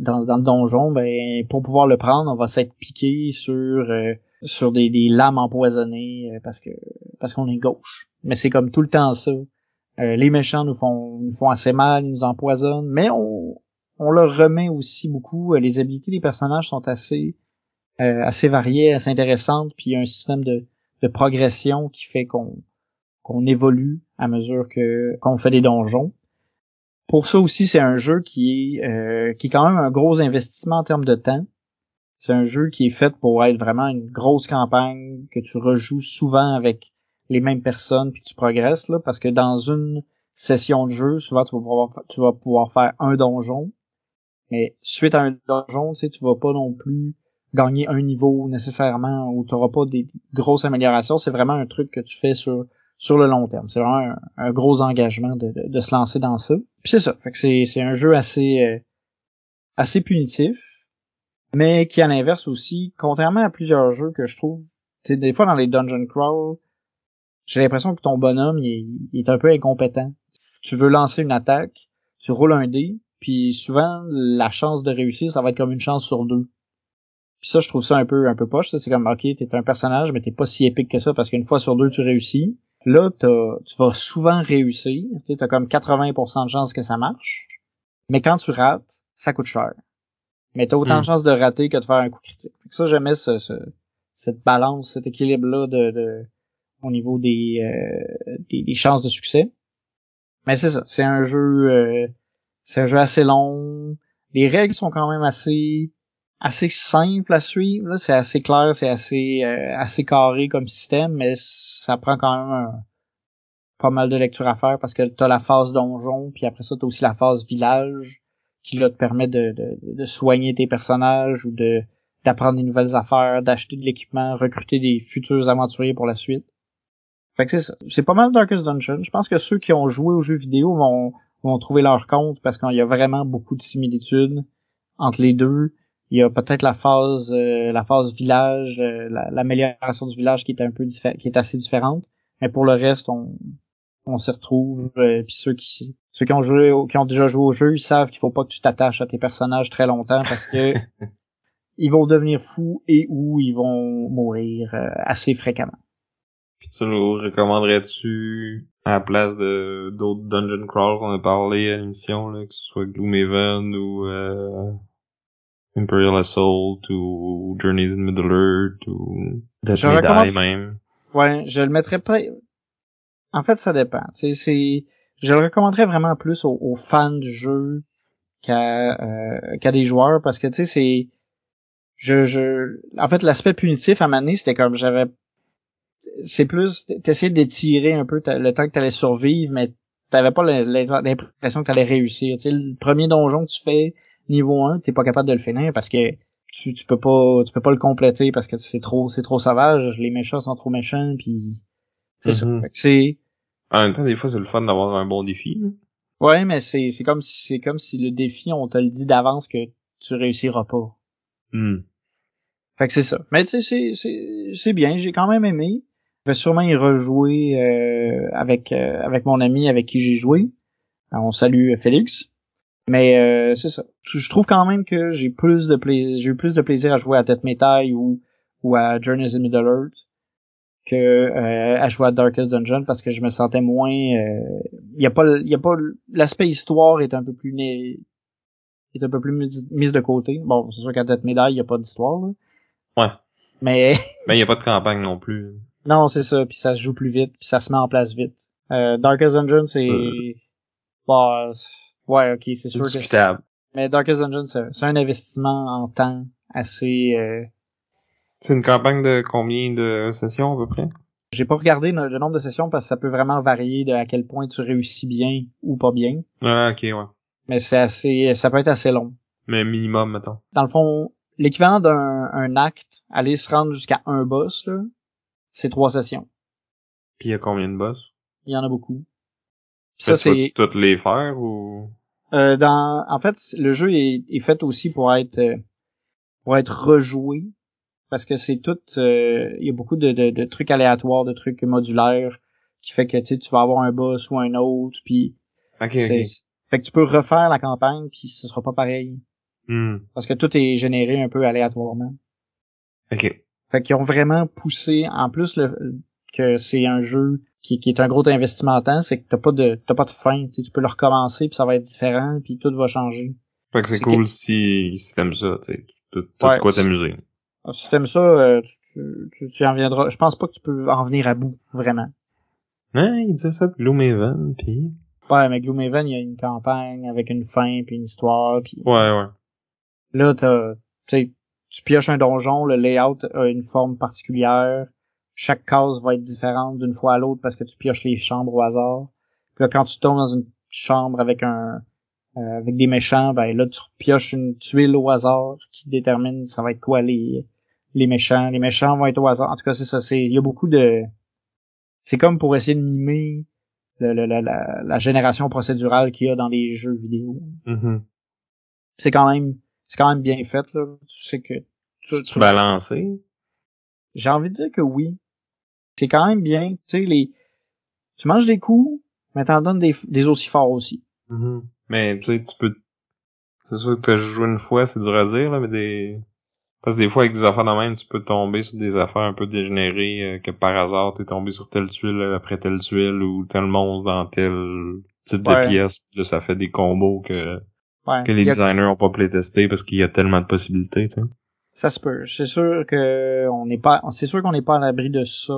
dans, dans le donjon, ben pour pouvoir le prendre, on va s'être piqué sur euh, sur des, des lames empoisonnées euh, parce que parce qu'on est gauche. Mais c'est comme tout le temps ça. les méchants nous font nous font assez mal, ils nous empoisonnent, mais on on leur remet aussi beaucoup. les habilités des personnages sont assez assez variées, assez intéressantes, puis il y a un système de, de progression qui fait qu'on qu'on évolue à mesure que qu'on fait des donjons. Pour ça aussi, c'est un jeu qui est euh, qui est quand même un gros investissement en termes de temps. C'est un jeu qui est fait pour être vraiment une grosse campagne que tu rejoues souvent avec les mêmes personnes puis tu progresses là parce que dans une session de jeu, souvent tu vas pouvoir faire un donjon. Mais suite à un donjon, tu sais, tu vas pas non plus gagner un niveau nécessairement ou tu n'auras pas des grosses améliorations. C'est vraiment un truc que tu fais sur sur le long terme. C'est vraiment un, gros engagement de, se lancer dans ça. Puis c'est ça. Fait que c'est, un jeu assez euh, assez punitif, mais qui à l'inverse aussi, contrairement à plusieurs jeux que je trouve, tu des fois dans les dungeon crawl, j'ai l'impression que ton bonhomme il, est un peu incompétent. Tu veux lancer une attaque, tu roules un dé, puis souvent la chance de réussir, ça va être comme une chance sur deux. Puis ça, je trouve ça un peu un peu poche. C'est comme ok, t'es un personnage, mais t'es pas si épique que ça parce qu'une fois sur deux tu réussis. Là, tu vas souvent réussir. Tu as comme 80% de chances que ça marche. Mais quand tu rates, ça coûte cher. Mais tu as autant de hmm. chances de rater que de faire un coup critique. ça, j'aimais ce, cette balance, cet équilibre-là de, au niveau des, euh, des, chances de succès. Mais c'est ça, c'est un jeu euh, c'est un jeu assez long. Les règles sont quand même assez assez simple à suivre. C'est assez clair, c'est assez euh, assez carré comme système, mais ça prend quand même pas mal de lecture à faire parce que t'as la phase donjon, puis après ça t'as aussi la phase village qui là te permet de, de, de soigner tes personnages ou de d'apprendre des nouvelles affaires, d'acheter de l'équipement, recruter des futurs aventuriers pour la suite. Fait que c'est ça. C'est pas mal Darkest Dungeon. Je pense que ceux qui ont joué aux jeux vidéo vont, vont trouver leur compte parce qu'il y a vraiment beaucoup de similitudes entre les deux. Il y a peut-être la phase euh, la phase village, euh, l'amélioration du village qui est un peu qui est assez différente. Mais pour le reste, on, on s'y retrouve. Euh, puis ceux qui ceux qui ont joué qui ont déjà joué au jeu, ils savent qu'il faut pas que tu t'attaches à tes personnages très longtemps parce que ils vont devenir fous et ou ils vont mourir assez fréquemment. Puis tu nous recommanderais-tu à la place de d'autres dungeon crawl qu'on a parlé à l'émission, que ce soit Gloomhaven ou Imperial Assault ou Journeys in Middle Earth ou Death Die même. Ouais, je le mettrais pas. En fait, ça dépend. C'est, c'est, je le recommanderais vraiment plus aux, fans du jeu qu'à euh, qu'à des joueurs parce que tu sais c'est je je en fait l'aspect punitif à Mané c'était comme j'avais c'est plus t'essayais d'étirer un peu le temps que t'allais survivre mais t'avais pas l'impression que t'allais réussir tu sais le premier donjon que tu fais niveau 1, t'es pas capable de le finir parce que tu, tu peux pas tu peux pas le compléter parce que c'est trop c'est trop sauvage, les méchants sont trop méchants puis c'est ça. Mhm. C'est en même temps des fois c'est le fun d'avoir un bon défi. Ouais, mais c'est c'est comme si c'est comme si le défi on te le dit d'avance que tu réussiras pas. Hmm. Fait que c'est ça. Mais tu sais c'est c'est bien, j'ai quand même aimé. Je vais sûrement y rejouer euh, avec euh, avec mon ami avec qui j'ai joué. on salue Félix. Mais euh, c'est ça. Je trouve quand même que j'ai plus de plaisir, j'ai eu plus de plaisir à jouer à Death Metal ou ou à Journeys in Middle Earth que euh, à jouer à Darkest Dungeon parce que je me sentais moins. Il euh, y a pas, y a pas l'aspect histoire est un peu plus né, est un peu plus mis, de côté. Bon, c'est sûr qu'à Death Metal il y a pas d'histoire. Ouais. Mais. Mais il y a pas de campagne non plus. Non, c'est ça. Puis ça se joue plus vite, puis ça se met en place vite. Darkest Dungeon c'est. Bah, Ouais, ok, c'est sûr que. Mais Darkest Dungeon, c'est un investissement en temps assez. Euh... C'est une campagne de combien de sessions à peu près? J'ai pas regardé le, nombre de sessions parce que ça peut vraiment varier de à quel point tu réussis bien ou pas bien. Ah, ok, ouais. Mais c'est assez, ça peut être assez long. Mais minimum, mettons. Dans le fond, l'équivalent d'un acte, aller se rendre jusqu'à un boss, là, c'est trois sessions. Puis il y a combien de boss? Il y en a beaucoup. Ça, c'est. toutes les faire ou? Euh, dans, en fait, le jeu est, est fait aussi pour être euh, pour être rejoué parce que c'est tout. Euh, il y a beaucoup de, de, de, trucs aléatoires, de trucs modulaires. qui fait que tu sais, tu vas avoir un boss ou un autre, puis Ok, c'est- ok. fait que tu peux refaire la campagne, puis ce sera pas pareil. Hmm. Parce que tout est généré un peu aléatoirement. Ok. Fait qu'ils ont vraiment poussé, en plus le, que c'est un jeu qui, qui est un gros investissement en temps, c'est que t'as pas de t'as pas de fin. Tu sais, tu peux le recommencer, puis ça va être différent, puis tout va changer. Fait que c'est cool si, si t'aimes ça, tu Ouais, de quoi t'amuser. Si t'aimes ça, euh, tu, tu, tu- en viendras. Je pense pas que tu peux en venir à bout, vraiment. Hein, il disait ça de Gloomhaven, pis... Ouais, mais Gloomhaven, il y a une campagne avec une fin, puis une histoire, puis Ouais, ouais. là, t'as, tu sais, tu pioches un donjon, le layout a une forme particulière. Chaque case va être différente d'une fois à l'autre parce que tu pioches les chambres au hasard. Puis là, quand tu tombes dans une chambre avec un euh, avec des méchants, ben là, tu pioches une tuile au hasard qui détermine ça va être quoi les les méchants. Les méchants vont être au hasard. En tout cas, c'est ça. C'est il y a beaucoup de c'est comme pour essayer de mimer le- le- la, la, la génération procédurale qu'il y a dans les jeux vidéo. Mhm. C'est quand même c'est quand même bien fait là. Tu sais que tu, Tu balancé? j'ai envie de dire que oui. C'est quand même bien. Tu sais, les. Tu manges des coups, mais t'en donnes des, des aussi forts aussi. Mhm. Mais, tu sais, tu peux... C'est sûr que t'as joué une fois, c'est dur à dire, là, mais des... Parce que des fois, avec des affaires de même, tu peux tomber sur des affaires un peu dégénérées, euh, que par hasard, t'es tombé sur telle tuile après telle tuile, ou tel monstre dans tel type Ouais. de pièce, là, ça fait des combos que, Ouais. que les designers ont pas playtesté parce qu'il y a tellement de possibilités, tu sais. Ça se peut. C'est sûr que on n'est pas. C'est sûr qu'on n'est pas à l'abri de ça.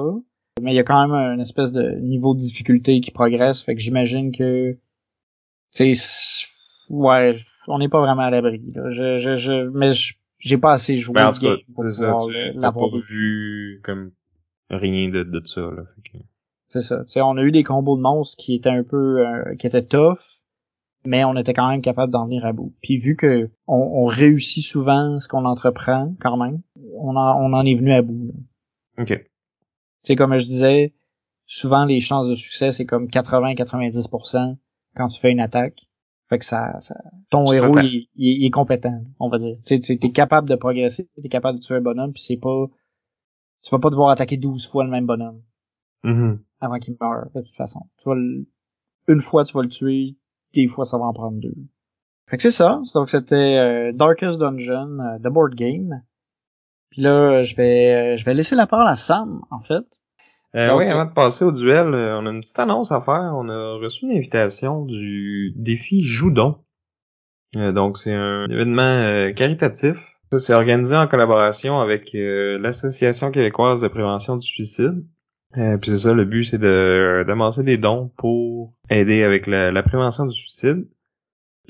Mais il y a quand même une espèce de niveau de difficulté qui progresse. Fait que j'imagine que. C'est. Ouais. On n'est pas vraiment à l'abri. Je, je, je, mais je- j'ai pas assez joué Ben, en tout cas, pour ça, tu pas vu comme rien de, de ça, là. C'est ça. Tu sais, on a eu des combos de monstres qui étaient un peu, euh, qui étaient tough, mais on était quand même capable d'en venir à bout. Puis vu que on, on réussit souvent ce qu'on entreprend, quand même, on en, on en est venu à bout. là. Ok. Tu sais, comme je disais, souvent les chances de succès c'est comme 80-90% quand tu fais une attaque. Fait que ça, ça ton Tu héros il, il- il est compétent, on va dire. Tu sais, tu es capable de progresser, tu es capable de tuer un bonhomme, puis c'est pas, tu vas pas devoir attaquer 12 fois le même bonhomme Mhm. avant qu'il meure, de toute façon. Tu vas le- une fois, tu vas le tuer, des fois, ça va en prendre deux. Fait que c'est ça. Donc, c'était euh, Darkest Dungeon, euh, The Board Game. Puis là, je vais, euh, je vais laisser la parole à Sam, en fait. Euh, Donc, oui, avant de passer au duel, euh, on a une petite annonce à faire. On a reçu une invitation du défi Joudon. Euh, donc, c'est un événement euh, caritatif. Ça, c'est organisé en collaboration avec euh, l'Association québécoise de prévention du suicide. Euh, puis c'est ça, le but, c'est de d'amasser des dons pour aider avec la, la prévention du suicide.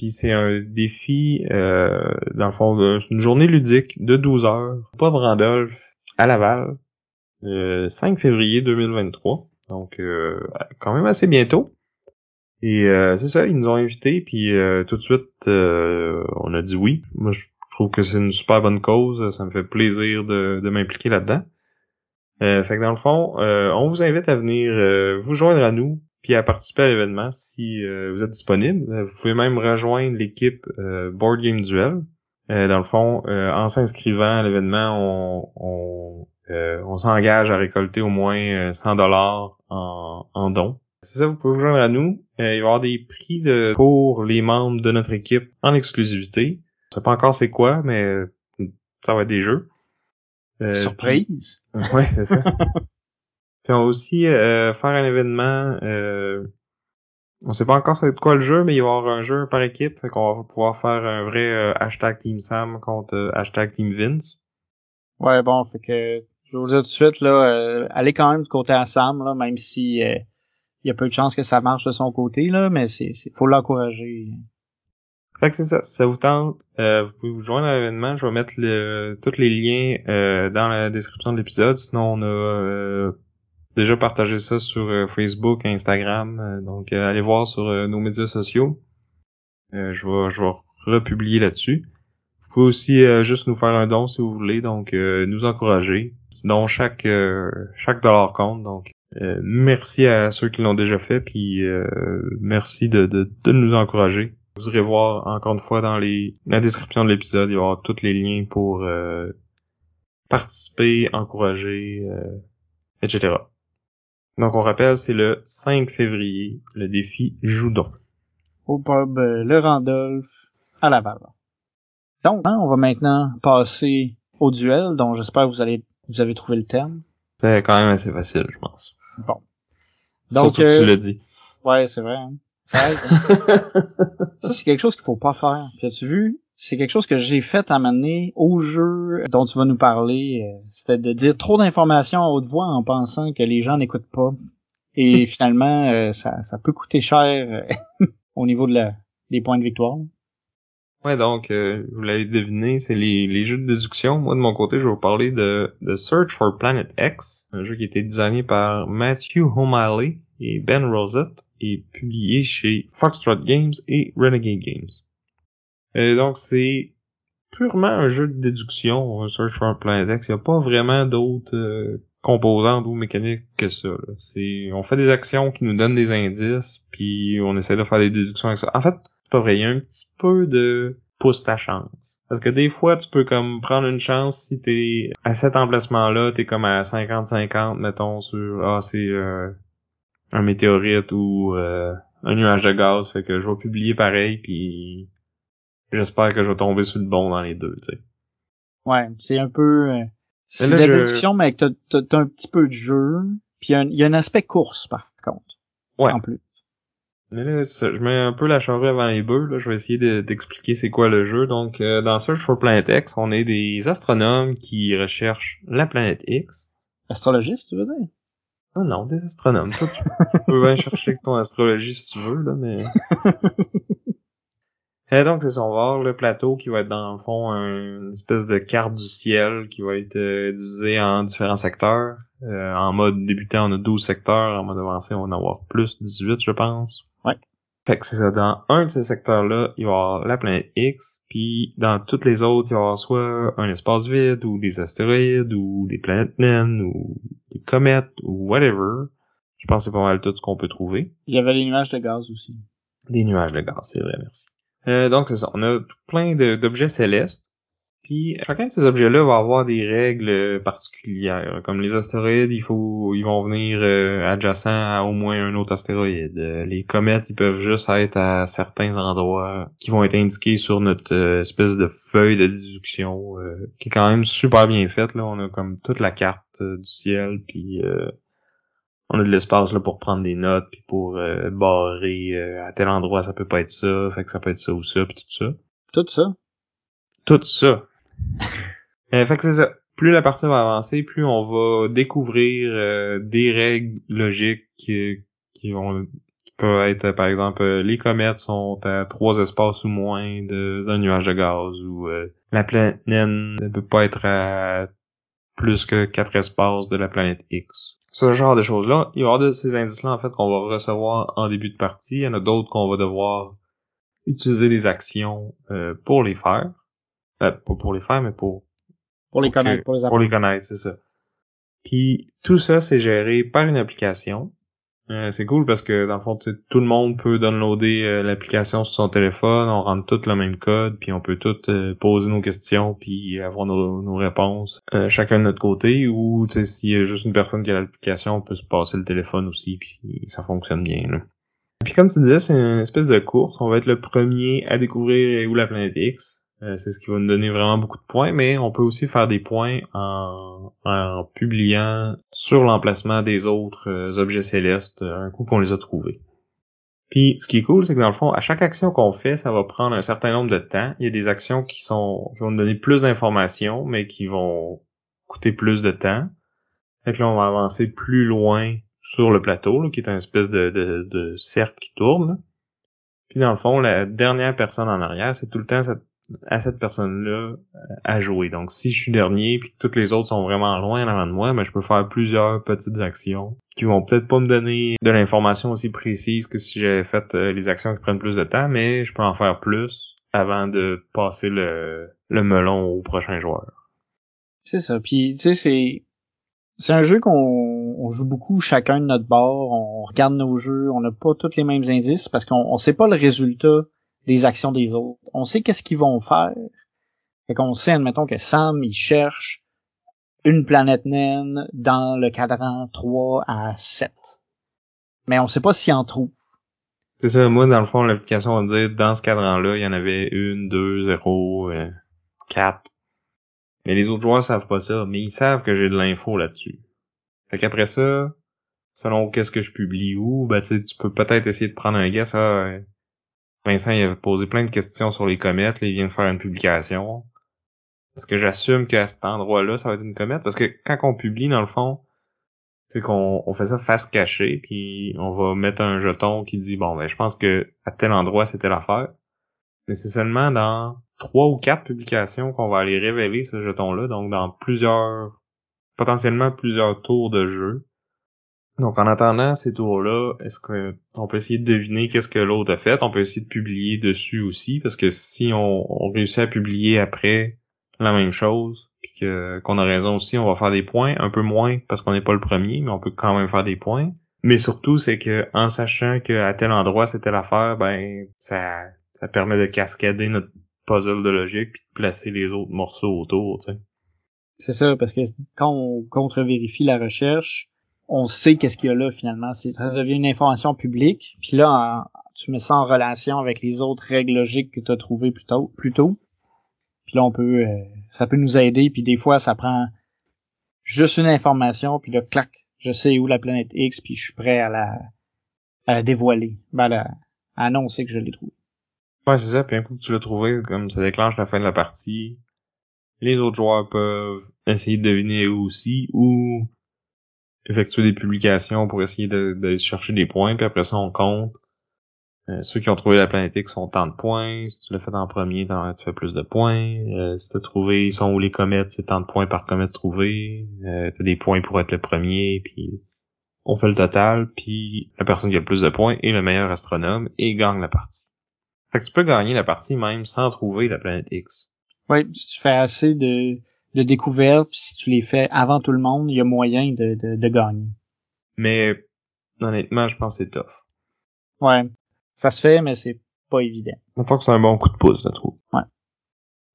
Puis c'est un défi, euh, dans le fond, une journée ludique de 12 heures, pas Randolph, à Laval, le 5 février 2023. Donc, euh, quand même assez bientôt. Et euh, c'est ça, ils nous ont invités, puis euh, tout de suite, euh, on a dit oui. Moi, je trouve que c'est une super bonne cause. Ça me fait plaisir de, de m'impliquer là-dedans. Euh, fait que dans le fond, euh, on vous invite à venir euh, vous joindre à nous, puis à participer à l'événement si euh, vous êtes disponible. Euh, Vous pouvez même rejoindre l'équipe euh, Board Game Duel. Euh, dans le fond, euh, en s'inscrivant à l'événement, on, on, euh, on s'engage à récolter au moins euh, 100 dollars en, en dons. C'est ça, vous pouvez vous joindre à nous. Euh, il va y avoir des prix de, pour les membres de notre équipe en exclusivité. Je sais pas encore c'est quoi, mais ça va être des jeux. Euh, Surprise. puis- Ouais, c'est ça. puis on va aussi euh, faire un événement. Euh, on sait pas encore c'est quoi le jeu, mais il va y avoir un jeu par équipe. Fait qu'on va pouvoir faire un vrai euh, hashtag Team Sam contre euh, hashtag Team Vince. Ouais, bon, fait que, je vais vous dire tout de suite, là, euh, allez quand même du côté à Sam, là, même si euh, il y a peu de chances que ça marche de son côté, là, mais c'est, c'est faut l'encourager. Fait que c'est ça. Si ça vous tente, euh, vous pouvez vous joindre à l'événement. Je vais mettre le, tous les liens euh, dans la description de l'épisode. Sinon, on a euh, déjà partagé ça sur euh, Facebook, Instagram. Euh, donc, euh, allez voir sur nos médias sociaux. Euh, je vais, je vais republier là-dessus. Vous pouvez aussi juste nous faire un don si vous voulez, donc euh, nous encourager. Sinon, chaque chaque dollar compte. Donc, merci à ceux qui l'ont déjà fait, puis merci de, de, de nous encourager. Vous irez voir encore une fois dans les la description de l'épisode, il y avoir tous les liens pour participer, encourager, etc. Donc, on rappelle, c'est le 5 février, le défi Joudon. Au pub euh, Le Randolph à Laval. Donc, hein, on va maintenant passer au duel, dont j'espère que vous allez vous avez trouvé le terme. C'est quand même assez facile, je pense. Bon. Donc, Surtout que tu l'as dit. Ouais, c'est vrai. Hein. Ça, aide, ça c'est quelque chose qu'il faut pas faire. Puis as-tu vu? C'est quelque chose que j'ai fait à mener au jeu dont tu vas nous parler. euh, C'était de dire trop d'informations à haute voix en pensant que les gens n'écoutent pas. Et finalement, euh, ça, ça peut coûter cher euh, au niveau de la, des points de victoire. Ouais, donc, euh, vous l'avez deviné, c'est les, les jeux de déduction. Moi, de mon côté, je vais vous parler de, de Search for Planet X, un jeu qui a été designé par Matthew O'Malley et Ben Rosette et publié chez Foxtrot Games et Renegade Games. Et donc, c'est purement un jeu de déduction, Search for Planet X. Il n'y a pas vraiment d'autres euh, composantes ou mécaniques que ça. C'est, on fait des actions qui nous donnent des indices, puis on essaie de faire des déductions avec ça. En fait, c'est pas vrai. Il y a un petit peu de pousse ta chance. Parce que des fois, tu peux comme prendre une chance si t'es à cet emplacement-là, t'es comme à 50-50, mettons, sur ah c'est euh, un météorite ou euh, un nuage de gaz, fait que je vais publier pareil, puis j'espère que je vais tomber sur le bon dans les deux, tu sais. Ouais, c'est un peu... euh, c'est de la je- déduction, mais t'as, t'as, t'as un petit peu de jeu. Puis il y a un- il y, a un aspect course, par contre. Ouais. En plus. Mais là, je mets un peu la charrue avant les bœufs. Là. Je vais essayer de- d'expliquer c'est quoi le jeu. Donc, euh, dans Search for Planet X, on est des astronomes qui recherchent la planète X. Astrologiste, tu veux dire? Ah non, des astronomes. Toi, tu, tu peux bien chercher ton astrologie si tu veux, là, mais... Et donc, c'est ça. On va avoir le plateau qui va être dans le fond un- une espèce de carte du ciel qui va être euh, divisée en différents secteurs. Euh, en mode débutant, on a 12 secteurs. En mode avancé, on va en avoir plus, 18, je pense. Ouais. Fait que c'est ça. Dans un de ces secteurs-là, il va y avoir la planète X. Puis dans toutes les autres, il va y avoir soit un espace vide, ou des astéroïdes, ou des planètes naines, ou des comètes, ou whatever. Je pense que c'est pas mal tout ce qu'on peut trouver. Il y avait les nuages de gaz aussi. Des nuages de gaz, c'est vrai, merci. Euh, donc c'est ça, on a plein d'objets célestes. Puis chacun de ces objets-là va avoir des règles particulières. Comme les astéroïdes, il faut ils vont venir euh, adjacents à au moins un autre astéroïde. Euh, les comètes, ils peuvent juste être à certains endroits qui vont être indiqués sur notre euh, espèce de feuille de déduction euh, qui est quand même super bien faite. Là, on a comme toute la carte du ciel, puis on a de l'espace là pour prendre des notes puis pour euh, barrer euh, à tel endroit ça peut pas être ça, fait que ça peut être ça ou ça puis tout ça. Tout ça? Tout ça. Euh, fait que c'est ça. Plus la partie va avancer, plus on va découvrir euh, des règles logiques qui, qui vont qui peuvent être par exemple euh, les comètes sont à trois espaces ou moins d'un nuage de gaz ou euh, la planète ne peut pas être à plus que quatre espaces de la planète X. Ce genre de choses-là, il y aura de ces indices-là en fait qu'on va recevoir en début de partie. Il y en a d'autres qu'on va devoir utiliser des actions euh, pour les faire. Euh, pas pour les faire, mais pour Pour les pour que- connaître, pour les pour les connaître, c'est ça. Puis tout ça, c'est géré par une application. Euh, c'est cool parce que dans le fond, tout le monde peut downloader euh, l'application sur son téléphone, on rentre tout le même code, puis on peut tout euh, poser nos questions, puis avoir nos, réponses chacun de notre côté. Ou s'il y a juste une personne qui a l'application, on peut se passer le téléphone aussi, puis ça fonctionne bien. Là. Puis comme tu disais, c'est une espèce de course. On va être le premier à découvrir où la planète X. Euh, c'est ce qui va nous donner vraiment beaucoup de points, mais on peut aussi faire des points en, en publiant sur l'emplacement des autres euh, objets célestes euh, un coup qu'on les a trouvés. Puis ce qui est cool, c'est que dans le fond, à chaque action qu'on fait, ça va prendre un certain nombre de temps. Il y a des actions qui sont qui vont nous donner plus d'informations, mais qui vont coûter plus de temps. Fait que là, on va avancer plus loin sur le plateau, là, qui est un espèce de, de, de cercle qui tourne. Puis dans le fond, la dernière personne en arrière, c'est tout le temps cette à cette personne-là euh, à jouer. Donc, si je suis dernier puis que toutes les autres sont vraiment loin avant de moi, ben, je peux faire plusieurs petites actions qui vont peut-être pas me donner de l'information aussi précise que si j'avais fait euh, les actions qui prennent plus de temps, mais je peux en faire plus avant de passer le, melon au prochain joueur. C'est ça. Puis, tu sais, c'est... C'est un jeu qu'on on joue beaucoup chacun de notre bord, on regarde nos jeux, on n'a pas tous les mêmes indices parce qu'on on sait pas le résultat des actions des autres. On sait qu'est-ce qu'ils vont faire. Fait qu'on sait, admettons, que Sam, il cherche une planète naine dans le cadran 3 à 7. Mais on sait pas s'il en trouve. C'est ça, moi, dans le fond, l'application va me dire, dans ce cadran-là, il y en avait une, deux, zéro, euh, quatre. Mais les autres joueurs savent pas ça, mais ils savent que j'ai de l'info là-dessus. Fait qu'après ça, selon qu'est-ce que je publie où, ben tu peux peut-être essayer de prendre un guess. Ah, Vincent il avait posé plein de questions sur les comètes, là, il vient de faire une publication. Est-ce que j'assume qu'à cet endroit-là, ça va être une comète? Parce que quand on publie, dans le fond, c'est qu'on on fait ça face cachée, puis on va mettre un jeton qui dit bon ben je pense que à tel endroit c'était l'affaire. Mais c'est seulement dans trois ou quatre publications qu'on va aller révéler ce jeton-là, donc dans plusieurs potentiellement plusieurs tours de jeu. Donc en attendant ces tours-là, est-ce qu'on peut essayer de deviner qu'est-ce que l'autre a fait? On peut essayer de publier dessus aussi, parce que si on, on réussit à publier après la même chose, puis que qu'on a raison aussi, on va faire des points, un peu moins parce qu'on n'est pas le premier, mais on peut quand même faire des points. Mais surtout, c'est que en sachant qu'à tel endroit c'était l'affaire, ben ça, ça permet de cascader notre puzzle de logique puis de placer les autres morceaux autour, tu sais. C'est ça, parce que quand on contre-vérifie la recherche, on sait qu'est-ce qu'il y a là finalement. Ça devient une information publique. Puis là, tu mets ça en relation avec les autres règles logiques que tu as trouvées plus tôt, plus tôt. Puis là, on peut, euh, ça peut nous aider. Puis des fois, ça prend juste une information. Puis là, clac, je sais où la planète X. Puis je suis prêt à la, à la dévoiler, ben, à, la, annoncer que je l'ai trouvé. Ouais, c'est ça. Puis un coup que tu l'as trouvé, comme ça déclenche la fin de la partie. Les autres joueurs peuvent essayer de deviner eux aussi ou effectuer des publications pour essayer de, de chercher des points. Puis après ça, on compte euh, ceux qui ont trouvé la planète X sont tant de points. Si tu l'as fait en premier, tu fais plus de points. Euh, si tu as trouvé ils sont où les comètes, c'est tant de points par comète trouvé. Euh, tu as des points pour être le premier, puis on fait le total, puis la personne qui a le plus de points est le meilleur astronome et gagne la partie. Fait que tu peux gagner la partie même sans trouver la planète X. Oui, si tu fais assez de, de découvertes, si tu les fais avant tout le monde, il y a moyen de, de, de gagner. Mais honnêtement, je pense que c'est tough. Ouais. Ça se fait, mais c'est pas évident. Maintenant que c'est un bon coup de pouce, je trouve. Ouais.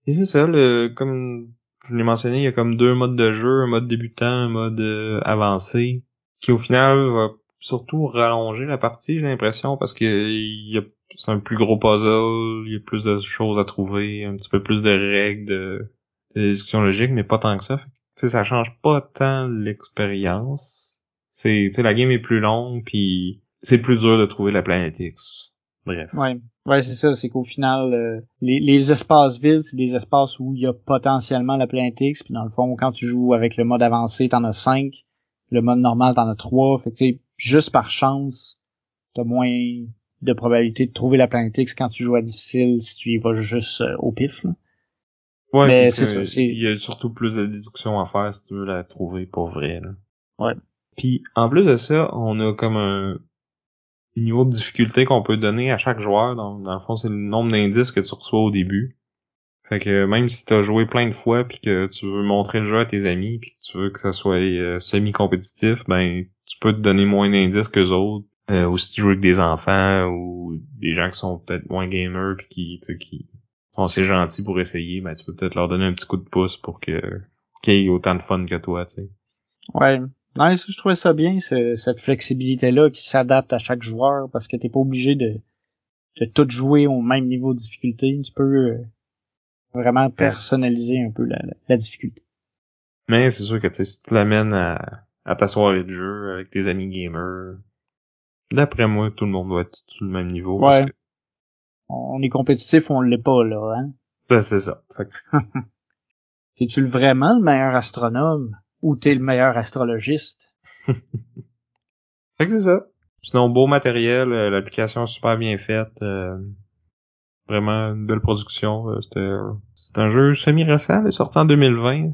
Et c'est ça, le, comme je l'ai mentionné, il y a comme deux modes de jeu, un mode débutant, un mode euh, avancé, qui au final va surtout rallonger la partie, j'ai l'impression, parce que il y a c'est un plus gros puzzle, il y a plus de choses à trouver, un petit peu plus de règles, de, de discussions logiques, mais pas tant que ça. Tu sais, ça change pas tant l'expérience. C'est, tu sais, la game est plus longue, puis c'est plus dur de trouver la planète X. Bref. Ouais, ouais c'est ça, c'est qu'au final, euh, les, les, espaces vides, c'est des espaces où il y a potentiellement la planète X, puis dans le fond, quand tu joues avec le mode avancé, t'en as 5, le mode normal, t'en as 3, fait que tu sais, juste par chance, t'as moins de probabilité de trouver la planète X quand tu joues à difficile si tu y vas juste euh, au pif. Là. Ouais, mais c'est ça. Il y a surtout plus de déduction à faire si tu veux la trouver pour vrai. Là. Ouais. Puis en plus de ça, on a comme un, niveau de difficulté qu'on peut donner à chaque joueur. Dans, dans le fond, c'est le nombre d'indices que tu reçois au début. Fait que même si tu as joué plein de fois puis que tu veux montrer le jeu à tes amis puis que tu veux que ça soit euh, semi-compétitif, ben tu peux te donner moins d'indices que autres. Euh, ou si tu joues avec des enfants ou des gens qui sont peut-être moins gamers puis qui, qui sont assez gentils pour essayer, ben tu peux peut-être leur donner un petit coup de pouce pour que qu'ils aient autant de fun que toi, tu sais. Ouais, non, je trouvais ça bien, cette flexibilité-là qui s'adapte à chaque joueur parce que t'es pas obligé de, de tout jouer au même niveau de difficulté. Tu peux euh, vraiment personnaliser un peu la, la, difficulté. Mais c'est sûr que si tu l'amènes à, à ta soirée de jeu avec tes amis gamers, d'après moi, tout le monde doit être sur le même niveau. Ouais. On est compétitif, on l'est pas, là, hein? c'est ça. Es-tu vraiment le meilleur astronome? ou t'es le meilleur astrologiste? fait que c'est ça. Sinon, beau matériel, euh, l'application super bien faite, euh, vraiment une belle production. Euh, c'était c'est un jeu semi-récent, il est sorti en 2020.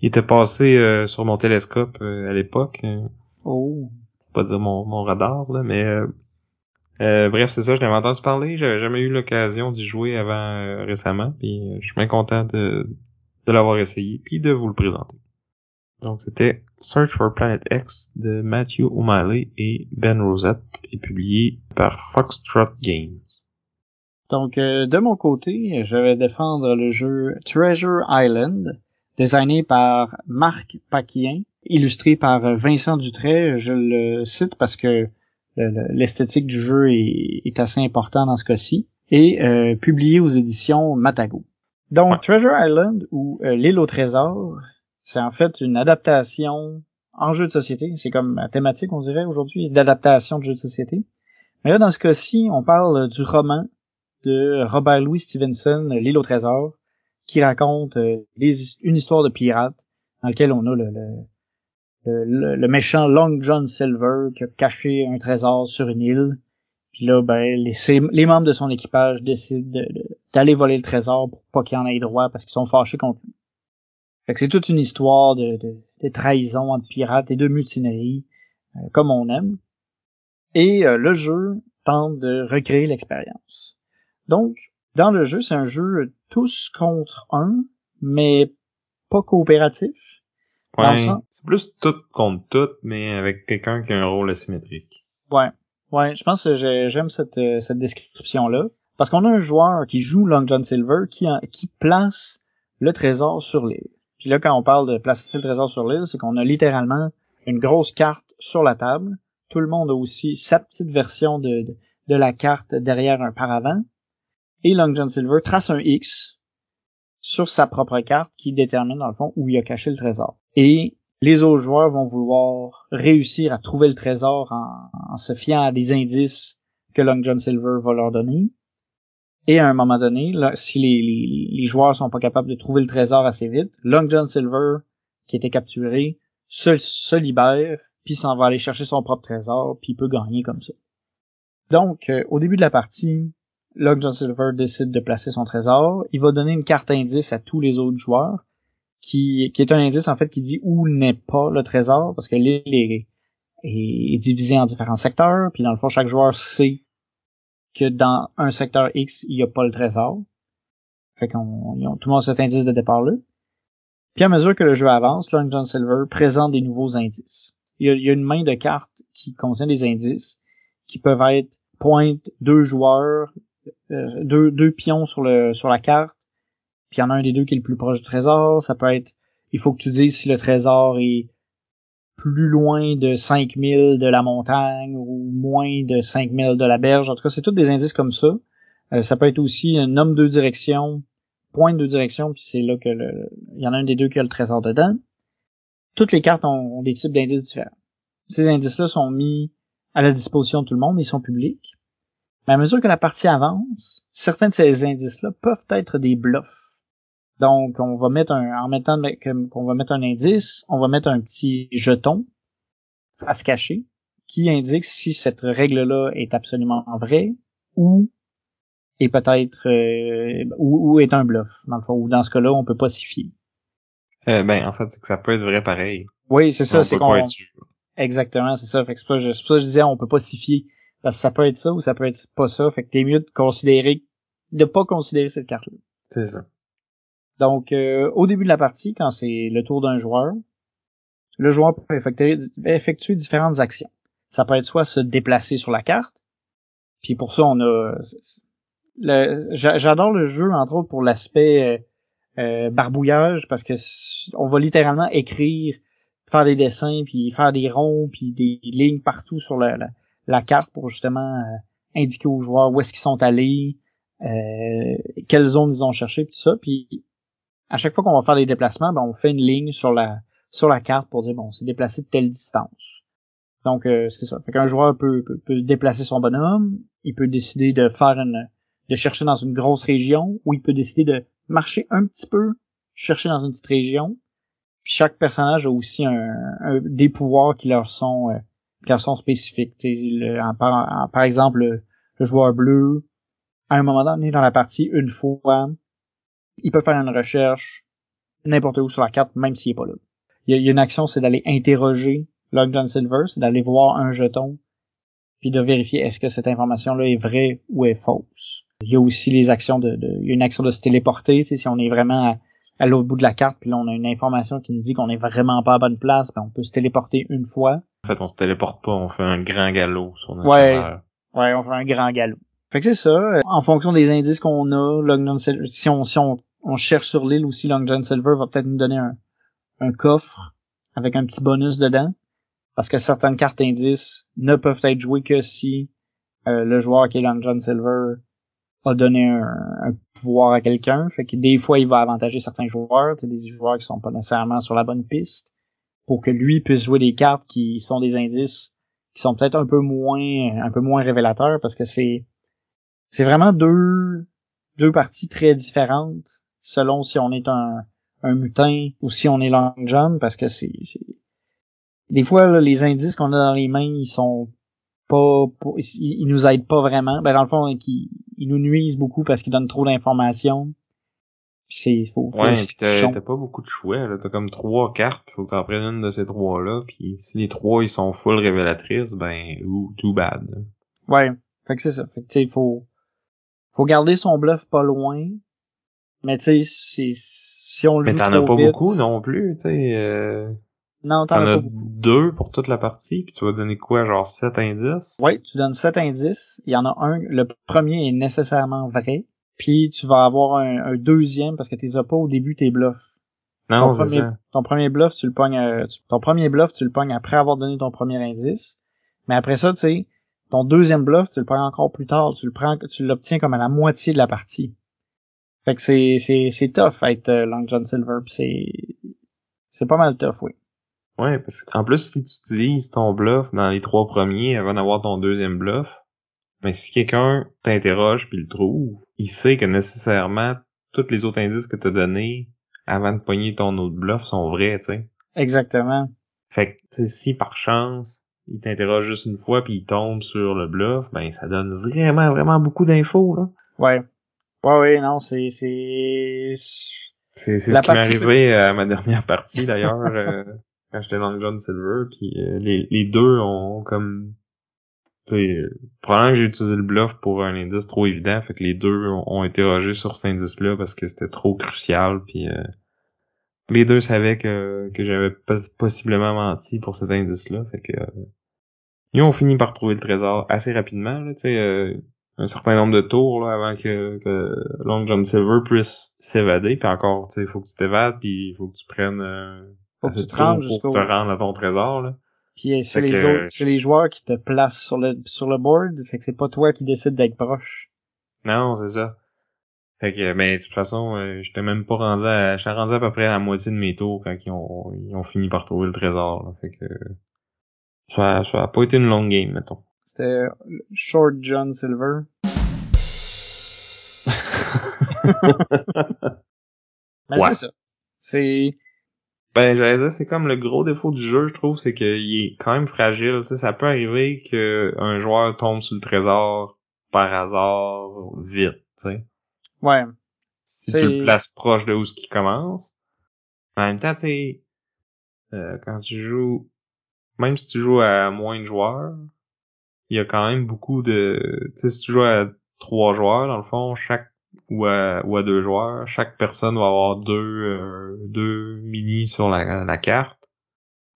Il était passé sur mon télescope à l'époque. Oh. Pas dire mon, mon radar, là, mais bref, c'est ça, je l'avais entendu parler. J'avais jamais eu l'occasion d'y jouer avant récemment. Puis je suis bien content de, de l'avoir essayé puis de vous le présenter. Donc c'était Search for Planet X de Matthew O'Malley et Ben Rosette et publié par Foxtrot Games. Donc euh, de mon côté, je vais défendre le jeu Treasure Island designé par Marc Paquien, illustré par Vincent Dutray. Je le cite parce que l'esthétique du jeu est, assez important dans ce cas-ci, et euh, publié aux éditions Matago. Donc, Treasure Island ou euh, l'île au trésor, c'est en fait une adaptation en jeu de société. C'est comme la thématique, on dirait aujourd'hui, d'adaptation de jeu de société. Mais là, dans ce cas-ci, on parle du roman de Robert Louis Stevenson, L'île au trésor, qui raconte euh, une histoire de pirate dans lequel on a le, le, méchant Long John Silver qui a caché un trésor sur une île. Puis là, ben, les, membres de son équipage décident d'aller voler le trésor pour pas qu'il en ait droit parce qu'ils sont fâchés contre lui. C'est toute une histoire de, de, trahison entre pirates et de mutinerie, euh, comme on aime. Et euh, le jeu tente de recréer l'expérience. Donc, dans le jeu, c'est un jeu tous contre un, mais pas coopératif. Ouais, c'est plus tout contre tout, mais avec quelqu'un qui a un rôle asymétrique. Ouais, ouais, je pense que j'aime cette, euh, cette description-là. Parce qu'on a un joueur qui joue Long John Silver qui, qui place le trésor sur l'île. Puis là, quand on parle de placer le trésor sur l'île, c'est qu'on a littéralement une grosse carte sur la table. Tout le monde a aussi sa petite version de, de, la carte derrière un paravent. Et Long John Silver trace un X sur sa propre carte qui détermine dans le fond où il a caché le trésor. Et les autres joueurs vont vouloir réussir à trouver le trésor en, se fiant à des indices que Long John Silver va leur donner. Et à un moment donné, si les, joueurs sont pas capables de trouver le trésor assez vite, Long John Silver, qui était capturé, se, se libère, puis s'en va aller chercher son propre trésor, puis il peut gagner comme ça. Donc, euh, au début de la partie, Long John Silver décide de placer son trésor. Il va donner une carte indice à tous les autres joueurs, qui, qui est un indice en fait qui dit où n'est pas le trésor, parce que l'île est, est, divisée en différents secteurs, puis dans le fond, chaque joueur sait que dans un secteur X, il n'y a pas le trésor. Fait qu'on, tout le monde a cet indice de départ là. Puis à mesure que le jeu avance, Long John Silver présente des nouveaux indices. Il y, a, une main de cartes qui contient des indices qui peuvent être pointe deux joueurs, euh, deux, deux pions sur le sur la carte, puis il y en a un des deux qui est le plus proche du trésor. Ça peut être, il faut que tu dises si le trésor est plus loin de 5000 de la montagne ou moins de 5000 de la berge. En tout cas, c'est tous des indices comme ça. Euh, ça peut être aussi un homme de direction, point de deux directions, puis c'est là que le, il y en a un des deux qui a le trésor dedans. Toutes les cartes ont, des types d'indices différents. Ces indices-là sont mis à la disposition de tout le monde, ils sont publics. Mais à mesure que la partie avance, certains de ces indices-là peuvent être des bluffs. Donc, on va mettre un, en mettant qu'on va mettre un indice, on va mettre un petit jeton à se cacher qui indique si cette règle-là est absolument vraie ou est peut-être euh, ou, est un bluff dans le fond ou dans ce cas-là on peut pas s'y fier. Euh, ben en fait c'est que ça peut être vrai pareil. Oui c'est ça c'est qu'on exactement c'est ça fait que c'est je, ça que je disais on peut pas s'y fier parce que ça peut être ça ou ça peut être pas ça fait que t'es mieux de considérer de pas considérer cette carte-là. C'est ça. Donc, euh, au début de la partie, quand c'est le tour d'un joueur, le joueur peut effectuer, différentes actions. Ça peut être soit se déplacer sur la carte, puis pour ça, on a... J'adore le jeu, entre autres, pour l'aspect euh, euh, barbouillage, parce que on va littéralement écrire, faire des dessins, puis faire des ronds, puis des lignes partout sur la, carte pour justement indiquer aux joueurs où est-ce qu'ils sont allés, euh, quelles zones ils ont cherché, puis tout ça. Puis à chaque fois qu'on va faire des déplacements, ben, on fait une ligne sur la sur la carte pour dire bon, c'est déplacé de telle distance. Donc euh, c'est ça. Fait qu'un joueur peut, peut, déplacer son bonhomme, il peut décider de faire une de chercher dans une grosse région, ou il peut décider de marcher un petit peu, chercher dans une petite région. Puis chaque personnage a aussi un, des pouvoirs qui leur sont euh, qui leur sont spécifiques. par, par exemple, le, le joueur bleu, à un moment donné dans la partie, une fois, il peut faire une recherche n'importe où sur la carte, même s'il est pas là. Il y a, une action, c'est d'aller interroger Long John Silver, c'est d'aller voir un jeton, puis de vérifier est-ce que cette information-là est vraie ou est fausse. Il y a aussi les actions de, il y a une action de se téléporter, si on est vraiment à, l'autre bout de la carte, puis là on a une information qui nous dit qu'on est vraiment pas à bonne place, ben on peut se téléporter une fois. En fait, on se téléporte pas, on fait un grand galop sur notre Ouais, ouais, on fait un grand galop. Fait que c'est ça. En fonction des indices qu'on a, si on, si on, on cherche sur l'île aussi, Long John Silver va peut-être nous donner un, coffre avec un petit bonus dedans. Parce que certaines cartes indices ne peuvent être jouées que si euh, le joueur qui est Long John Silver a donné un, pouvoir à quelqu'un. Fait que des fois, il va avantager certains joueurs, des joueurs qui sont pas nécessairement sur la bonne piste, pour que lui puisse jouer des cartes qui sont des indices qui sont peut-être un peu moins un peu moins révélateurs parce que c'est c'est vraiment deux deux parties très différentes selon si on est un un mutin ou si on est Long John parce que c'est des fois les indices qu'on a dans les mains ils sont pas, ils, nous aident pas vraiment. Ben dans le fond ils, ils nous nuisent beaucoup parce qu'ils donnent trop d'informations. C'est faut, ouais t'as pas beaucoup de choix là. T'as comme trois cartes faut que t'en prennes une de ces trois là puis si les trois ils sont full révélatrices ben ou too bad. Ouais. Fait que c'est ça. Fait que tu sais faut faut garder son bluff pas loin mais tu sais si on le mais t'en as pas beaucoup non plus tu sais euh... non t'en as, as deux pour toute la partie puis tu vas donner quoi genre sept indices? Ouais tu donnes sept indices il y en a un le premier est nécessairement vrai puis tu vas avoir un, deuxième parce que tu as pas au début tes bluffs. Non, ton, premier, ton premier bluff, tu le pognes euh, ton premier bluff, tu le pognes après avoir donné ton premier indice. Mais après ça, tu sais, ton deuxième bluff, tu le pognes encore plus tard, tu le prends tu l'obtiens comme à la moitié de la partie. Fait que c'est c'est c'est tough être euh, Long John Silver, c'est c'est pas mal tough, oui. Ouais, parce qu'en plus si tu utilises ton bluff dans les trois premiers avant d'avoir ton deuxième bluff, mais si quelqu'un t'interroge puis le trouve, il sait que nécessairement tous les autres indices que t'as donnés avant de pogner ton autre bluff sont vrais, tu sais. Exactement. Fait que si par chance il t'interroge juste une fois puis il tombe sur le bluff, ben ça donne vraiment vraiment beaucoup d'infos là. Ouais. Ouais ouais non c'est c'est c'est c'est ce qui m'est arrivé à ma dernière partie d'ailleurs euh, quand j'étais dans le John Silver puis euh, les les deux ont comme sais, probablement que j'ai utilisé le bluff pour un indice trop évident, fait que les deux ont, été interrogé sur cet indice-là parce que c'était trop crucial, puis euh, les deux savaient que, que j'avais possiblement menti pour cet indice-là, fait que euh, ils ont fini par trouver le trésor assez rapidement, là, tu sais, euh, un certain nombre de tours là, avant que, que Long John Silver puisse s'évader, puis encore, tu sais, il faut que tu t'évades, puis il faut que tu prennes faut que tu te rendes jusqu'au te rendre à ton trésor là. Puis c'est les autres, c'est les joueurs qui te placent sur le sur le board, fait que c'est pas toi qui décides d'être proche. Non, c'est ça. Fait que mais de toute façon, euh, j'étais même pas rendu à j'étais rendu à peu près à la moitié de mes tours quand ils ont ils ont fini par trouver le trésor. Là. Fait que ça, ça a pas été une longue game, mettons. C'était Short John Silver. mais c'est ça. C'est ben, j'allais dire, c'est comme le gros défaut du jeu, je trouve, c'est qu'il est quand même fragile. Tu sais, ça peut arriver qu'un joueur tombe sur le trésor par hasard vite, tu sais. Ouais. Si tu le places proche de où ce qui commence. En même temps, tu sais, euh, quand tu joues, même si tu joues à moins de joueurs, il y a quand même beaucoup de, tu sais, si tu joues à trois joueurs, dans le fond, chaque ou à, ou à deux joueurs. Chaque personne va avoir deux, euh, deux mini sur la, la carte.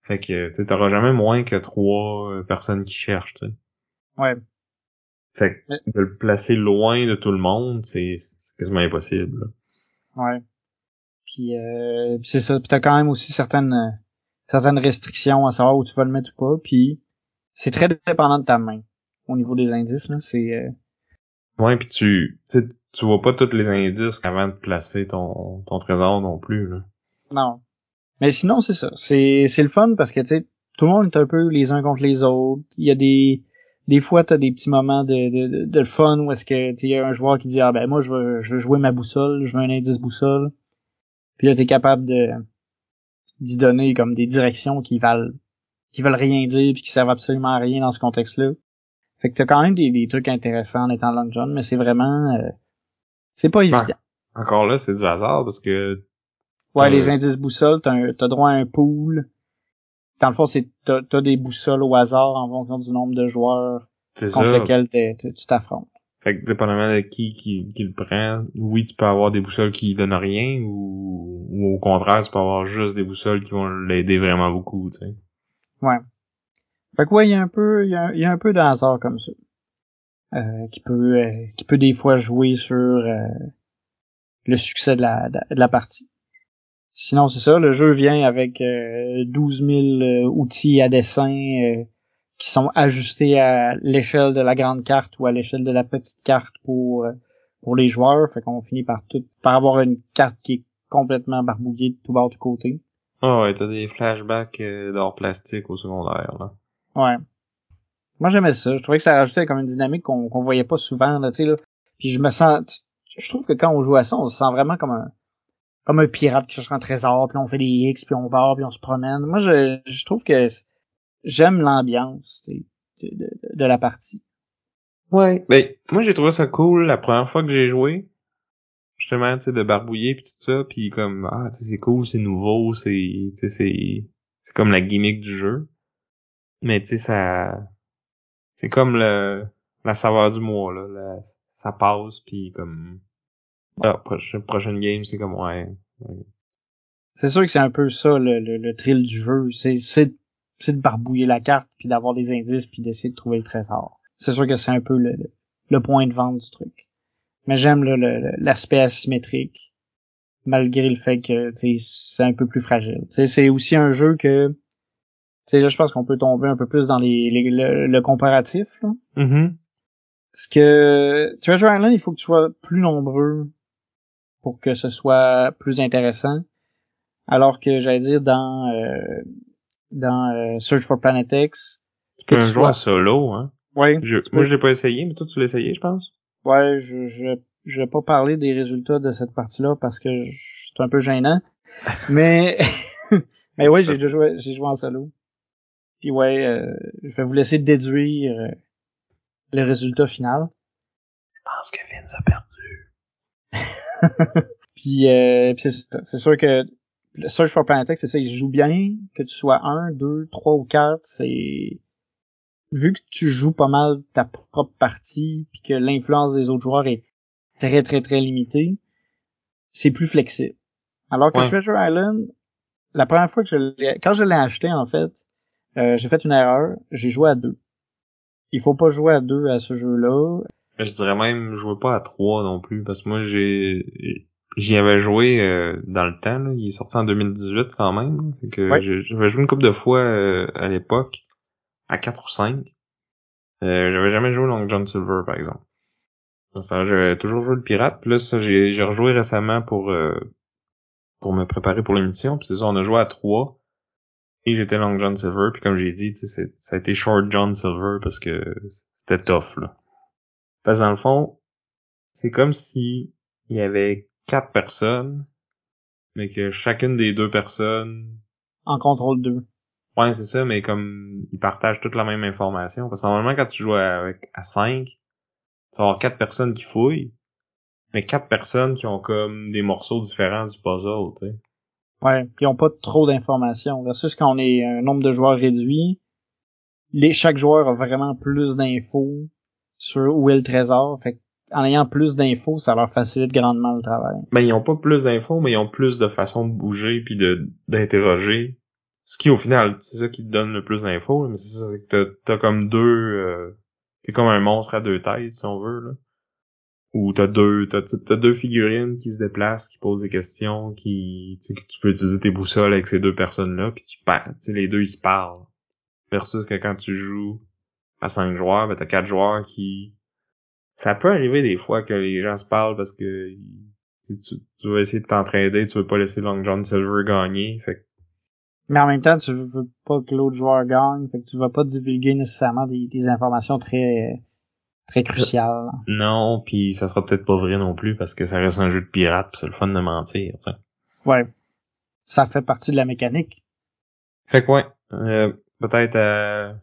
Fait que tu t'auras jamais moins que trois euh, personnes qui cherchent. T'sais. Ouais. Fait que de le placer loin de tout le monde, c'est quasiment impossible. Ouais. Puis euh, c'est ça. Puis t'as quand même aussi certaines certaines restrictions à savoir où tu vas le mettre ou pas. Puis c'est très dépendant de ta main au niveau des indices. Là, c'est euh... Ouais, puis tu tu vois pas tous les indices avant de placer ton, ton trésor non plus. Là. Non. Mais sinon, c'est ça. C'est, c'est le fun parce que, tu sais, tout le monde est un peu les uns contre les autres. Il y a des, des fois, t'as des petits moments de, de, de, fun où est-ce que, tu y a un joueur qui dit, ah ben, moi, je veux, je veux jouer ma boussole, je veux un indice boussole. Puis là, t'es capable de, d'y donner comme des directions qui valent, qui veulent rien dire puis qui servent absolument à rien dans ce contexte-là. Fait que t'as quand même des, des trucs intéressants en étant long john, mais c'est vraiment, euh, c'est pas évident. encore là, c'est du hasard parce que. Ouais, les indices boussoles, t'as, as droit à un pool. Dans le fond, c'est t'as, as des boussoles au hasard en fonction du nombre de joueurs contre lesquels tu t'affrontes. Fait que dépendamment de qui, qui, qui le prend, oui, tu peux avoir des boussoles qui donnent rien ou, ou au contraire, tu peux avoir juste des boussoles qui vont l'aider vraiment beaucoup, tu sais. Ouais. Fait que ouais, il y a un peu, il y a, y a un peu de hasard comme ça. Euh, qui peut euh, qui peut des fois jouer sur euh, le succès de la, de la partie. Sinon, c'est ça, le jeu vient avec euh, 12 000 euh, outils à dessin euh, qui sont ajustés à l'échelle de la grande carte ou à l'échelle de la petite carte pour euh, pour les joueurs. Fait qu'on finit par tout par avoir une carte qui est complètement barbouillée de tout bord de côté. Ah ouais, t'as des flashbacks euh, d'or plastique au secondaire, là. Ouais. Moi j'aimais ça. Je trouvais que ça rajoutait comme une dynamique qu'on qu'on voyait pas souvent, là, tu sais, là. Puis je me sens. Je trouve que quand on joue à ça, on se sent vraiment comme un comme un pirate qui cherche un trésor, puis on fait des X, puis on va, puis on se promène. Moi, je, je trouve que j'aime l'ambiance tu sais, de, de, de la partie. Ouais. Ben, moi j'ai trouvé ça cool la première fois que j'ai joué. Justement, tu sais, de barbouiller puis tout ça, puis comme ah, tu sais, c'est cool, c'est nouveau, c'est c'est c'est comme la gimmick du jeu. Mais tu sais ça c'est comme le la saveur du mois là, la- ça passe puis comme ah, prochaine prochaine game, c'est comme ouais. C'est sûr que c'est un peu ça le, le, le thrill du jeu. C'est c'est de barbouiller la carte, puis d'avoir des indices, puis d'essayer de trouver le trésor. C'est sûr que c'est un peu le, le point de vente du truc. Mais j'aime l'aspect asymétrique, malgré le fait que tu sais, c'est un peu plus fragile. Tu sais, C'est aussi un jeu que tu sais, là, je pense qu'on peut tomber un peu plus dans les, les- le, le comparatif. Là. Mhm. Parce que Treasure Island, il faut que tu sois plus nombreux pour que ce soit plus intéressant. Alors que j'allais dire dans euh, dans euh, Search for Planet X, Tu peux que un tu joueur sois- solo, hein. Je, tu moi peux- je l'ai pas essayé, mais toi tu l'as essayé, je pense. Ouais, je je je vais pas parler des résultats de cette partie-là parce que je- c'est un peu gênant. Mais mais ouais, j'ai déjà joué j'ai joué en solo. Puis ouais, euh, je vais vous laisser déduire euh, le résultat final. Je pense que Vince a perdu. Puis, euh, puis c'est sûr que le Search for Planet X, c'est ça, il joue bien, que tu sois un, deux, trois ou quatre, c'est vu que tu joues pas mal ta propre partie, puis que l'influence des autres joueurs est très très très limitée, c'est plus flexible. Alors que Ouais. Treasure Island, la première fois que je l'ai, quand je l'ai acheté en fait, euh, j'ai fait une erreur, j'ai joué à deux. Il faut pas jouer à deux à ce jeu-là. Je dirais même jouer pas à 3 non plus parce que moi j'ai j'y avais joué euh, dans le temps là. il est sorti en 2018 quand même fait que Ouais. j'avais joué une couple de fois euh, à l'époque à 4 ou 5 euh, j'avais jamais joué Long John Silver par exemple. J'avais toujours joué le pirate. Puis là ça j'ai j'ai rejoué récemment pour euh, pour me préparer pour l'émission. Puis c'est ça on a joué à 3 et j'étais Long John Silver. Puis comme j'ai dit ça a été Short John Silver parce que c'était tough là. Parce que dans le fond, c'est comme si il y avait quatre personnes, mais que chacune des deux personnes, En contrôle 2. Ouais c'est ça, mais comme ils partagent toute la même information. Parce que normalement quand tu joues avec à cinq, tu vas avoir quatre personnes qui fouillent, mais quatre personnes qui ont comme des morceaux différents du puzzle, tu sais. Ouais, ils ont pas trop d'informations. Versus quand on est un nombre de joueurs réduit, les, chaque joueur a vraiment plus d'infos sur où est le trésor. Fait en ayant plus d'infos, ça leur facilite grandement le travail. Ben ils ont pas plus d'infos, mais ils ont plus de façons de bouger puis de d'interroger. Ce qui au final, c'est ça qui te donne le plus d'infos, mais c'est ça, c'est que t'as, comme deux euh, t'es comme un monstre à deux têtes, si on veut, là. Ou t'as deux t'as, t'as deux figurines qui se déplacent, qui posent des questions, qui. Tu tu peux utiliser tes boussoles avec ces deux personnes-là, puis tu parles. Tu les deux ils se parlent. Versus que quand tu joues à cinq joueurs, ben t'as quatre joueurs qui. Ça peut arriver des fois que les gens se parlent parce que tu, tu, vas essayer de t'entraider, tu veux pas laisser Long John Silver gagner. Fait Mais en même temps, tu veux pas que l'autre joueur gagne, fait que tu vas pas divulguer nécessairement des, des informations très très cruciales. non, puis ça sera peut-être pas vrai non plus parce que ça reste un jeu de pirate, pis c'est le fun de mentir. tu sais. Ouais. Ça fait partie de la mécanique. Fait que ouais, euh, peut-être à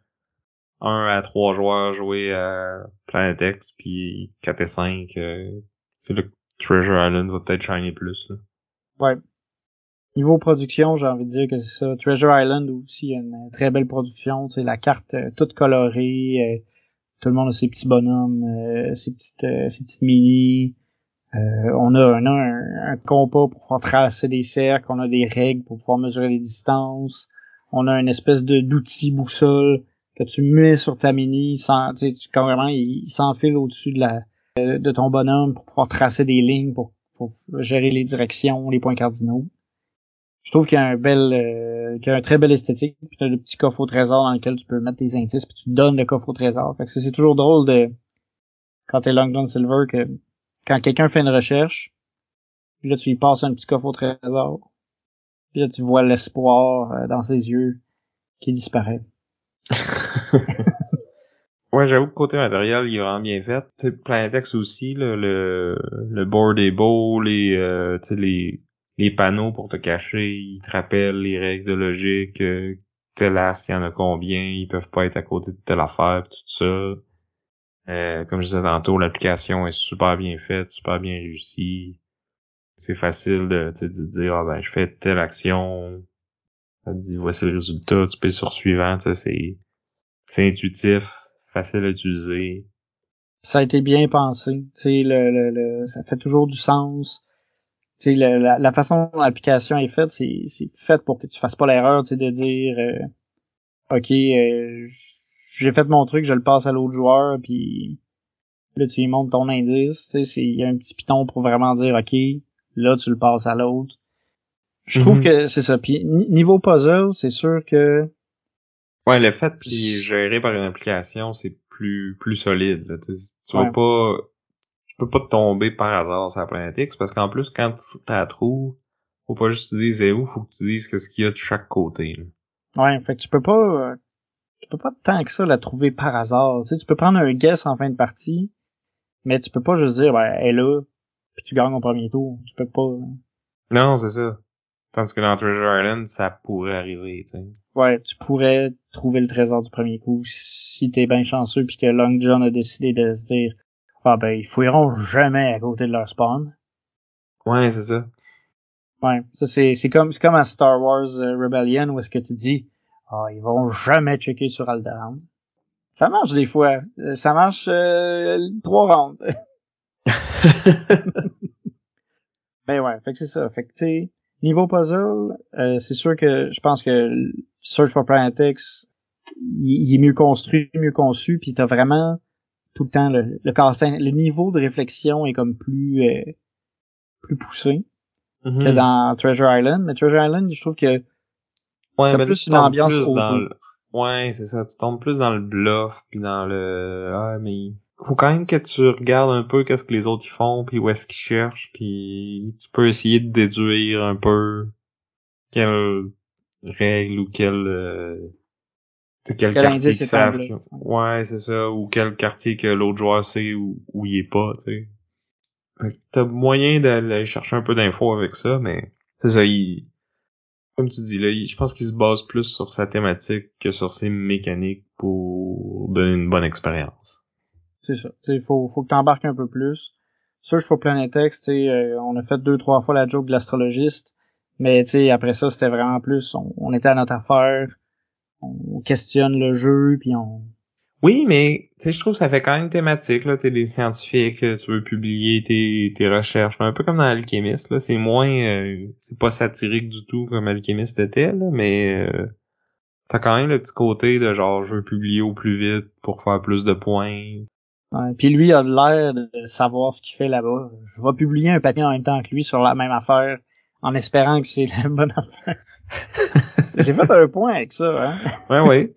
un à trois joueurs jouer à Planet X, puis 4 et 5, euh, c'est là que Treasure Island va peut-être shiner plus. Là. Ouais. Niveau production, j'ai envie de dire que c'est ça. Treasure Island aussi une très belle production. Sais, la carte euh, toute colorée. euh, tout le monde a ses petits bonhommes, euh, ses petites ses petites mini. On a, un, un compas pour pouvoir tracer des cercles. On a des règles pour pouvoir mesurer les distances. On a une espèce de d'outil boussole que tu mets sur ta mini. Sans, tu vraiment, il, il s'enfile au-dessus de la de ton bonhomme pour pouvoir tracer des lignes pour faut gérer les directions, les points cardinaux. Je trouve qu'il y a un bel, euh, qu'il y a un très bel esthétique. Puis t'as le petit coffre au trésor dans lequel tu peux mettre tes indices, puis tu donnes le coffre au trésor. Fait que c'est toujours drôle de quand t'es Long John Silver que quand quelqu'un fait une recherche, puis là tu lui passes un petit coffre au trésor, puis là tu vois l'espoir euh, dans ses yeux qui disparaît. ouais, j'avoue que côté matériel, il est vraiment bien fait. Plein texte aussi, là, le, le board est beau, les, euh, les, les panneaux pour te cacher, ils te rappellent les règles de logique, euh, tel as, il y en a combien, ils peuvent pas être à côté de telle affaire, tout ça. Euh, comme je disais tantôt, l'application est super bien faite, super bien réussie. C'est facile de, de dire ah ben je fais telle action, ça te voici le résultat, tu peux sur suivant, c'est c'est intuitif, facile à utiliser. Ça a été bien pensé, tu le, le, le, ça fait toujours du sens. Tu la, la, façon dont l'application est faite, c'est c'est fait pour que tu fasses pas l'erreur, tu de dire euh, ok, euh, j'ai fait mon truc, je le passe à l'autre joueur, puis là tu lui montres ton indice, tu sais, il y a un petit piton pour vraiment dire ok, là tu le passes à l'autre. Je trouve mhm. que c'est ça. Puis niveau puzzle, c'est sûr que ouais, le fait puis géré par une application, c'est plus plus solide. Là. Tu vas pas, tu peux pas tomber par hasard sur la planète X parce qu'en plus quand tu la trouves, faut pas juste te dire c'est où, faut que tu dises qu'est-ce qu'il y a de chaque côté. Ouais, fait que tu peux pas, euh, tu peux pas tant que ça la trouver par hasard. Tu sais, tu peux prendre un guess en fin de partie, mais tu peux pas juste dire ben elle est là, puis tu gagnes au premier tour. Tu peux pas. Non, c'est ça. Tandis que dans Treasure Island, ça pourrait arriver, tu sais. Ouais, tu pourrais trouver le trésor du premier coup si t'es bien chanceux puis que Long John a décidé de se dire ah ben ils fouilleront jamais à côté de leur spawn. Ouais, c'est ça. Ouais, ça c'est c'est comme c'est comme à Star Wars euh, Rebellion où est-ce que tu dis ah ils vont jamais checker sur Alderaan. Ça marche des fois, euh, ça marche euh, trois rounds. ben ouais, fait que c'est ça, fait que tu sais Niveau puzzle, euh, c'est sûr que je pense que Search for Planet X, il, est mieux construit, mieux conçu, puis t'as vraiment tout le temps le, le le niveau de réflexion est comme plus euh, plus poussé que mm-hmm. dans Treasure Island. Mais Treasure Island, je trouve que ouais, t'as plus une ambiance plus Ouais, c'est ça. Tu tombes plus dans le bluff, puis dans le ah mais faut quand même que tu regardes un peu qu'est-ce que les autres font, puis où est-ce qu'ils cherchent, puis tu peux essayer de déduire un peu quelle règle ou quelle euh, quel, quartier qu'ils savent. Ouais, c'est ça, ou quel quartier que l'autre joueur sait où, où il est pas, tu sais. T'as moyen d'aller chercher un peu d'infos avec ça, mais c'est ça, il, comme tu dis là, je pense qu'il se base plus sur sa thématique que sur ses mécaniques pour donner une bonne expérience. C'est ça. Il faut, faut que t'embarques un peu plus. Search for Planet X, euh, on a fait deux, trois fois la joke de l'astrologiste. Mais après ça, c'était vraiment plus, on, était à notre affaire, on questionne le jeu, puis on... Oui, mais tu sais, je trouve que ça fait quand même thématique, là. T'es des scientifiques, tu veux publier tes, tes recherches. Un peu comme dans Alchemist, là. C'est moins... Euh, c'est pas satirique du tout comme Alchemist était, là, mais... Euh, T'as quand même le petit côté de genre je veux publier au plus vite pour faire plus de points. Ouais, puis lui a l'air de savoir ce qu'il fait là-bas. Je vais publier un papier en même temps que lui sur la même affaire, en espérant que c'est la bonne affaire. J'ai fait un point avec ça, hein. ouais, ouais.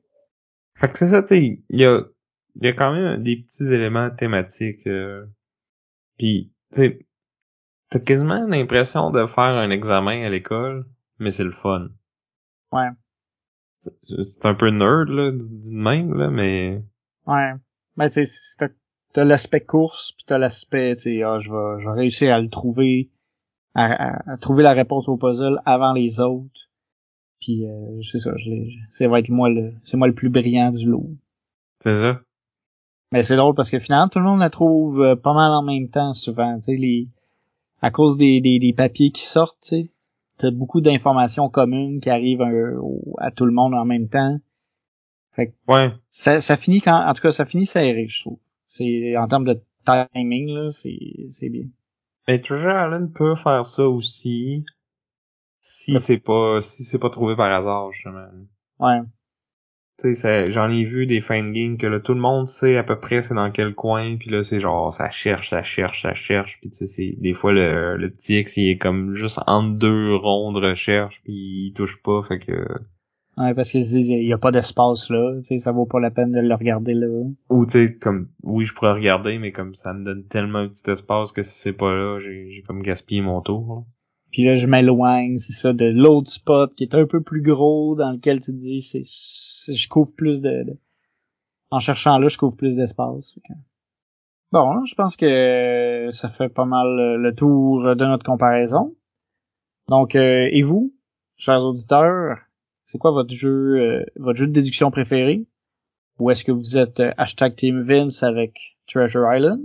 Fait que c'est ça, tu il y a, y a quand même des petits éléments thématiques. Euh, puis, tu sais, t'as quasiment l'impression de faire un examen à l'école, mais c'est le fun. Ouais. C'est un peu nerd, là, dit même, là, mais... Ouais. Mais tu sais, t'as l'aspect course, puis t'as l'aspect, tu sais, ah, je vais, je vais réussir à le trouver, à, trouver la réponse au puzzle avant les autres. Puis euh, c'est ça, je c'est va être moi le, c'est moi le plus brillant du lot. C'est ça. Mais c'est drôle parce que finalement tout le monde la trouve euh, pas mal en même temps souvent, tu sais les, à cause des, des, des papiers qui sortent, tu sais, t'as beaucoup d'informations communes qui arrivent euh, à tout le monde en même temps. Fait ouais. Ça, ça finit quand, en tout cas, ça finit serré, je trouve. C'est, en termes de timing, là, c'est, c'est bien. Mais Treasure Island peut faire ça aussi. Si c'est pas, si c'est pas trouvé par hasard, justement. Ouais. Tu sais, j'en ai vu des fins de game que là, tout le monde sait à peu près c'est dans quel coin, puis là, c'est genre, ça cherche, ça cherche, ça cherche, puis tu sais, c'est, des fois, le, le petit X, il est comme juste entre deux ronds de recherche, puis il touche pas, fait que... Ouais, parce qu'ils se disent, il y a pas d'espace là, tu sais, ça vaut pas la peine de le regarder là. Ou tu sais, comme, oui, je pourrais regarder, mais comme ça me donne tellement un petit espace que si c'est pas là, j'ai, j'ai comme gaspillé mon tour. Puis là, je m'éloigne, c'est ça, de l'autre spot qui est un peu plus gros, dans lequel tu te dis, c'est, je couvre plus de, de- En cherchant là, je couvre plus d'espace. Bon, je pense que ça fait pas mal le- le tour de notre comparaison. Donc, euh, et vous, chers auditeurs, c'est quoi votre jeu, euh, votre jeu de déduction préféré? Ou est-ce que vous êtes euh, hashtag Team Vince avec Treasure Island?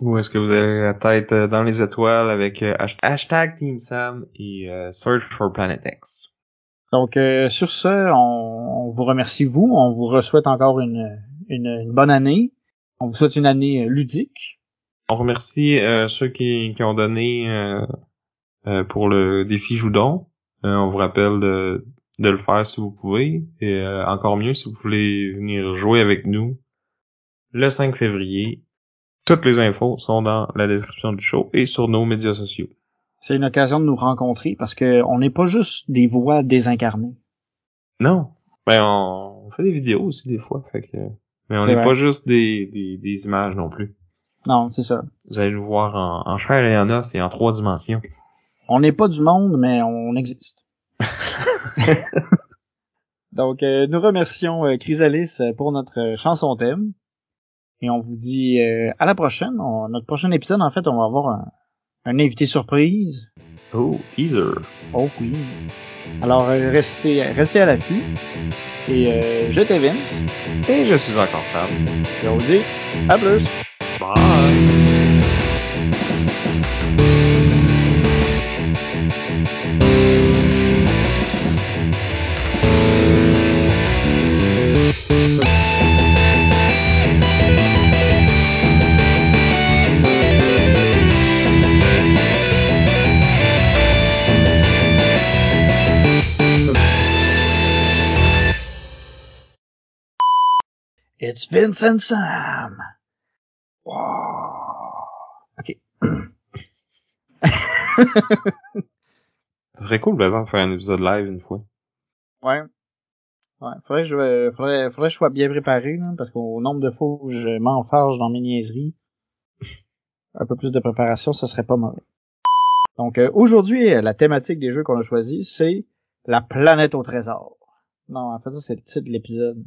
Ou est-ce que vous avez la tête euh, dans les étoiles avec euh, hash- hashtag Team Sam et euh, Search for Planet X? Donc, euh, sur ce, on, on vous remercie vous. On vous souhaite encore une, une, une bonne année. On vous souhaite une année ludique. On remercie euh, ceux qui, qui ont donné euh, euh, pour le défi Joudon. Euh, on vous rappelle de, de le faire si vous pouvez. Et euh, encore mieux si vous voulez venir jouer avec nous le 5 février. Toutes les infos sont dans la description du show et sur nos médias sociaux. C'est une occasion de nous rencontrer parce que on n'est pas juste des voix désincarnées. Non. Ben on, fait des vidéos aussi des fois. Fait que, mais on n'est pas juste des, des, des images non plus. Non, c'est ça. Vous allez nous voir en, en chair et en os et en trois dimensions. On n'est pas du monde, mais on existe. Donc, euh, nous remercions euh, Chrysalis euh, pour notre chanson thème. Et on vous dit euh, à la prochaine. On- notre prochain épisode, en fait, on va avoir un, un invité surprise. Oh, teaser. Oh oui. Alors, euh, restez, restez à l'affût. Et euh, je t'ai Vince. Et je suis encore Sam. Et on vous dit à plus. Bye. It's Vince and Sam. Wow. Ok. Ça serait cool, par exemple, de faire un épisode live une fois. Ouais. Ouais. Faudrait que je, faudrait, faudrait que je sois bien préparé, là, parce qu'au nombre de fois où je m'enfarge dans mes niaiseries, un peu plus de préparation, ça serait pas mal. Donc, euh, aujourd'hui, euh, la thématique des jeux qu'on a choisi, c'est la planète au trésor. Non, en fait, ça, c'est le titre de l'épisode.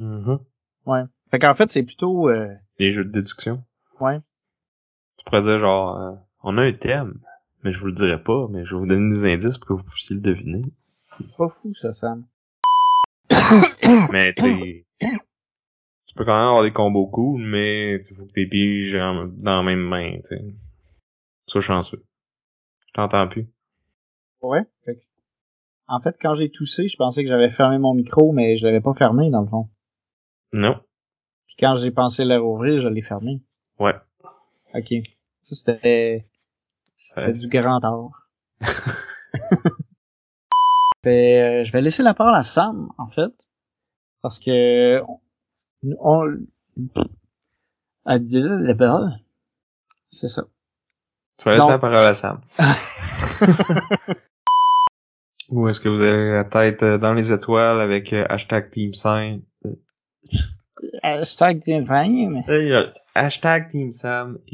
Mm-hmm. Ouais. Fait qu'en fait, c'est plutôt, euh, Des jeux de déduction. ouais. Tu pourrais dire genre, euh, on a un thème, mais je vous le dirai pas, mais je vais vous donner des indices pour que vous puissiez le deviner. C'est pas fou, ça, Sam. Mais t'es... Tu peux quand même avoir des combos cool, mais il faut que t'es piges dans la même main, tu sais. Sois chanceux. Je t'entends plus. Ouais. Fait que- en fait, quand j'ai toussé, je pensais que j'avais fermé mon micro, mais je l'avais pas fermé, dans le fond. Non. Puis quand j'ai pensé le rouvrir, je l'ai fermé. Ouais. Ok. Ça, c'était... C'était Ouais. du grand art. Fait, euh, je vais laisser la parole à Sam, en fait. Parce que... On... on-. C'est ça. Tu vas laisser la parole à Sam. Ou est-ce que vous avez la tête euh, dans les étoiles avec euh, hashtag Team 5? Hashtag 20, mais... Euh, Hashtag Team Sam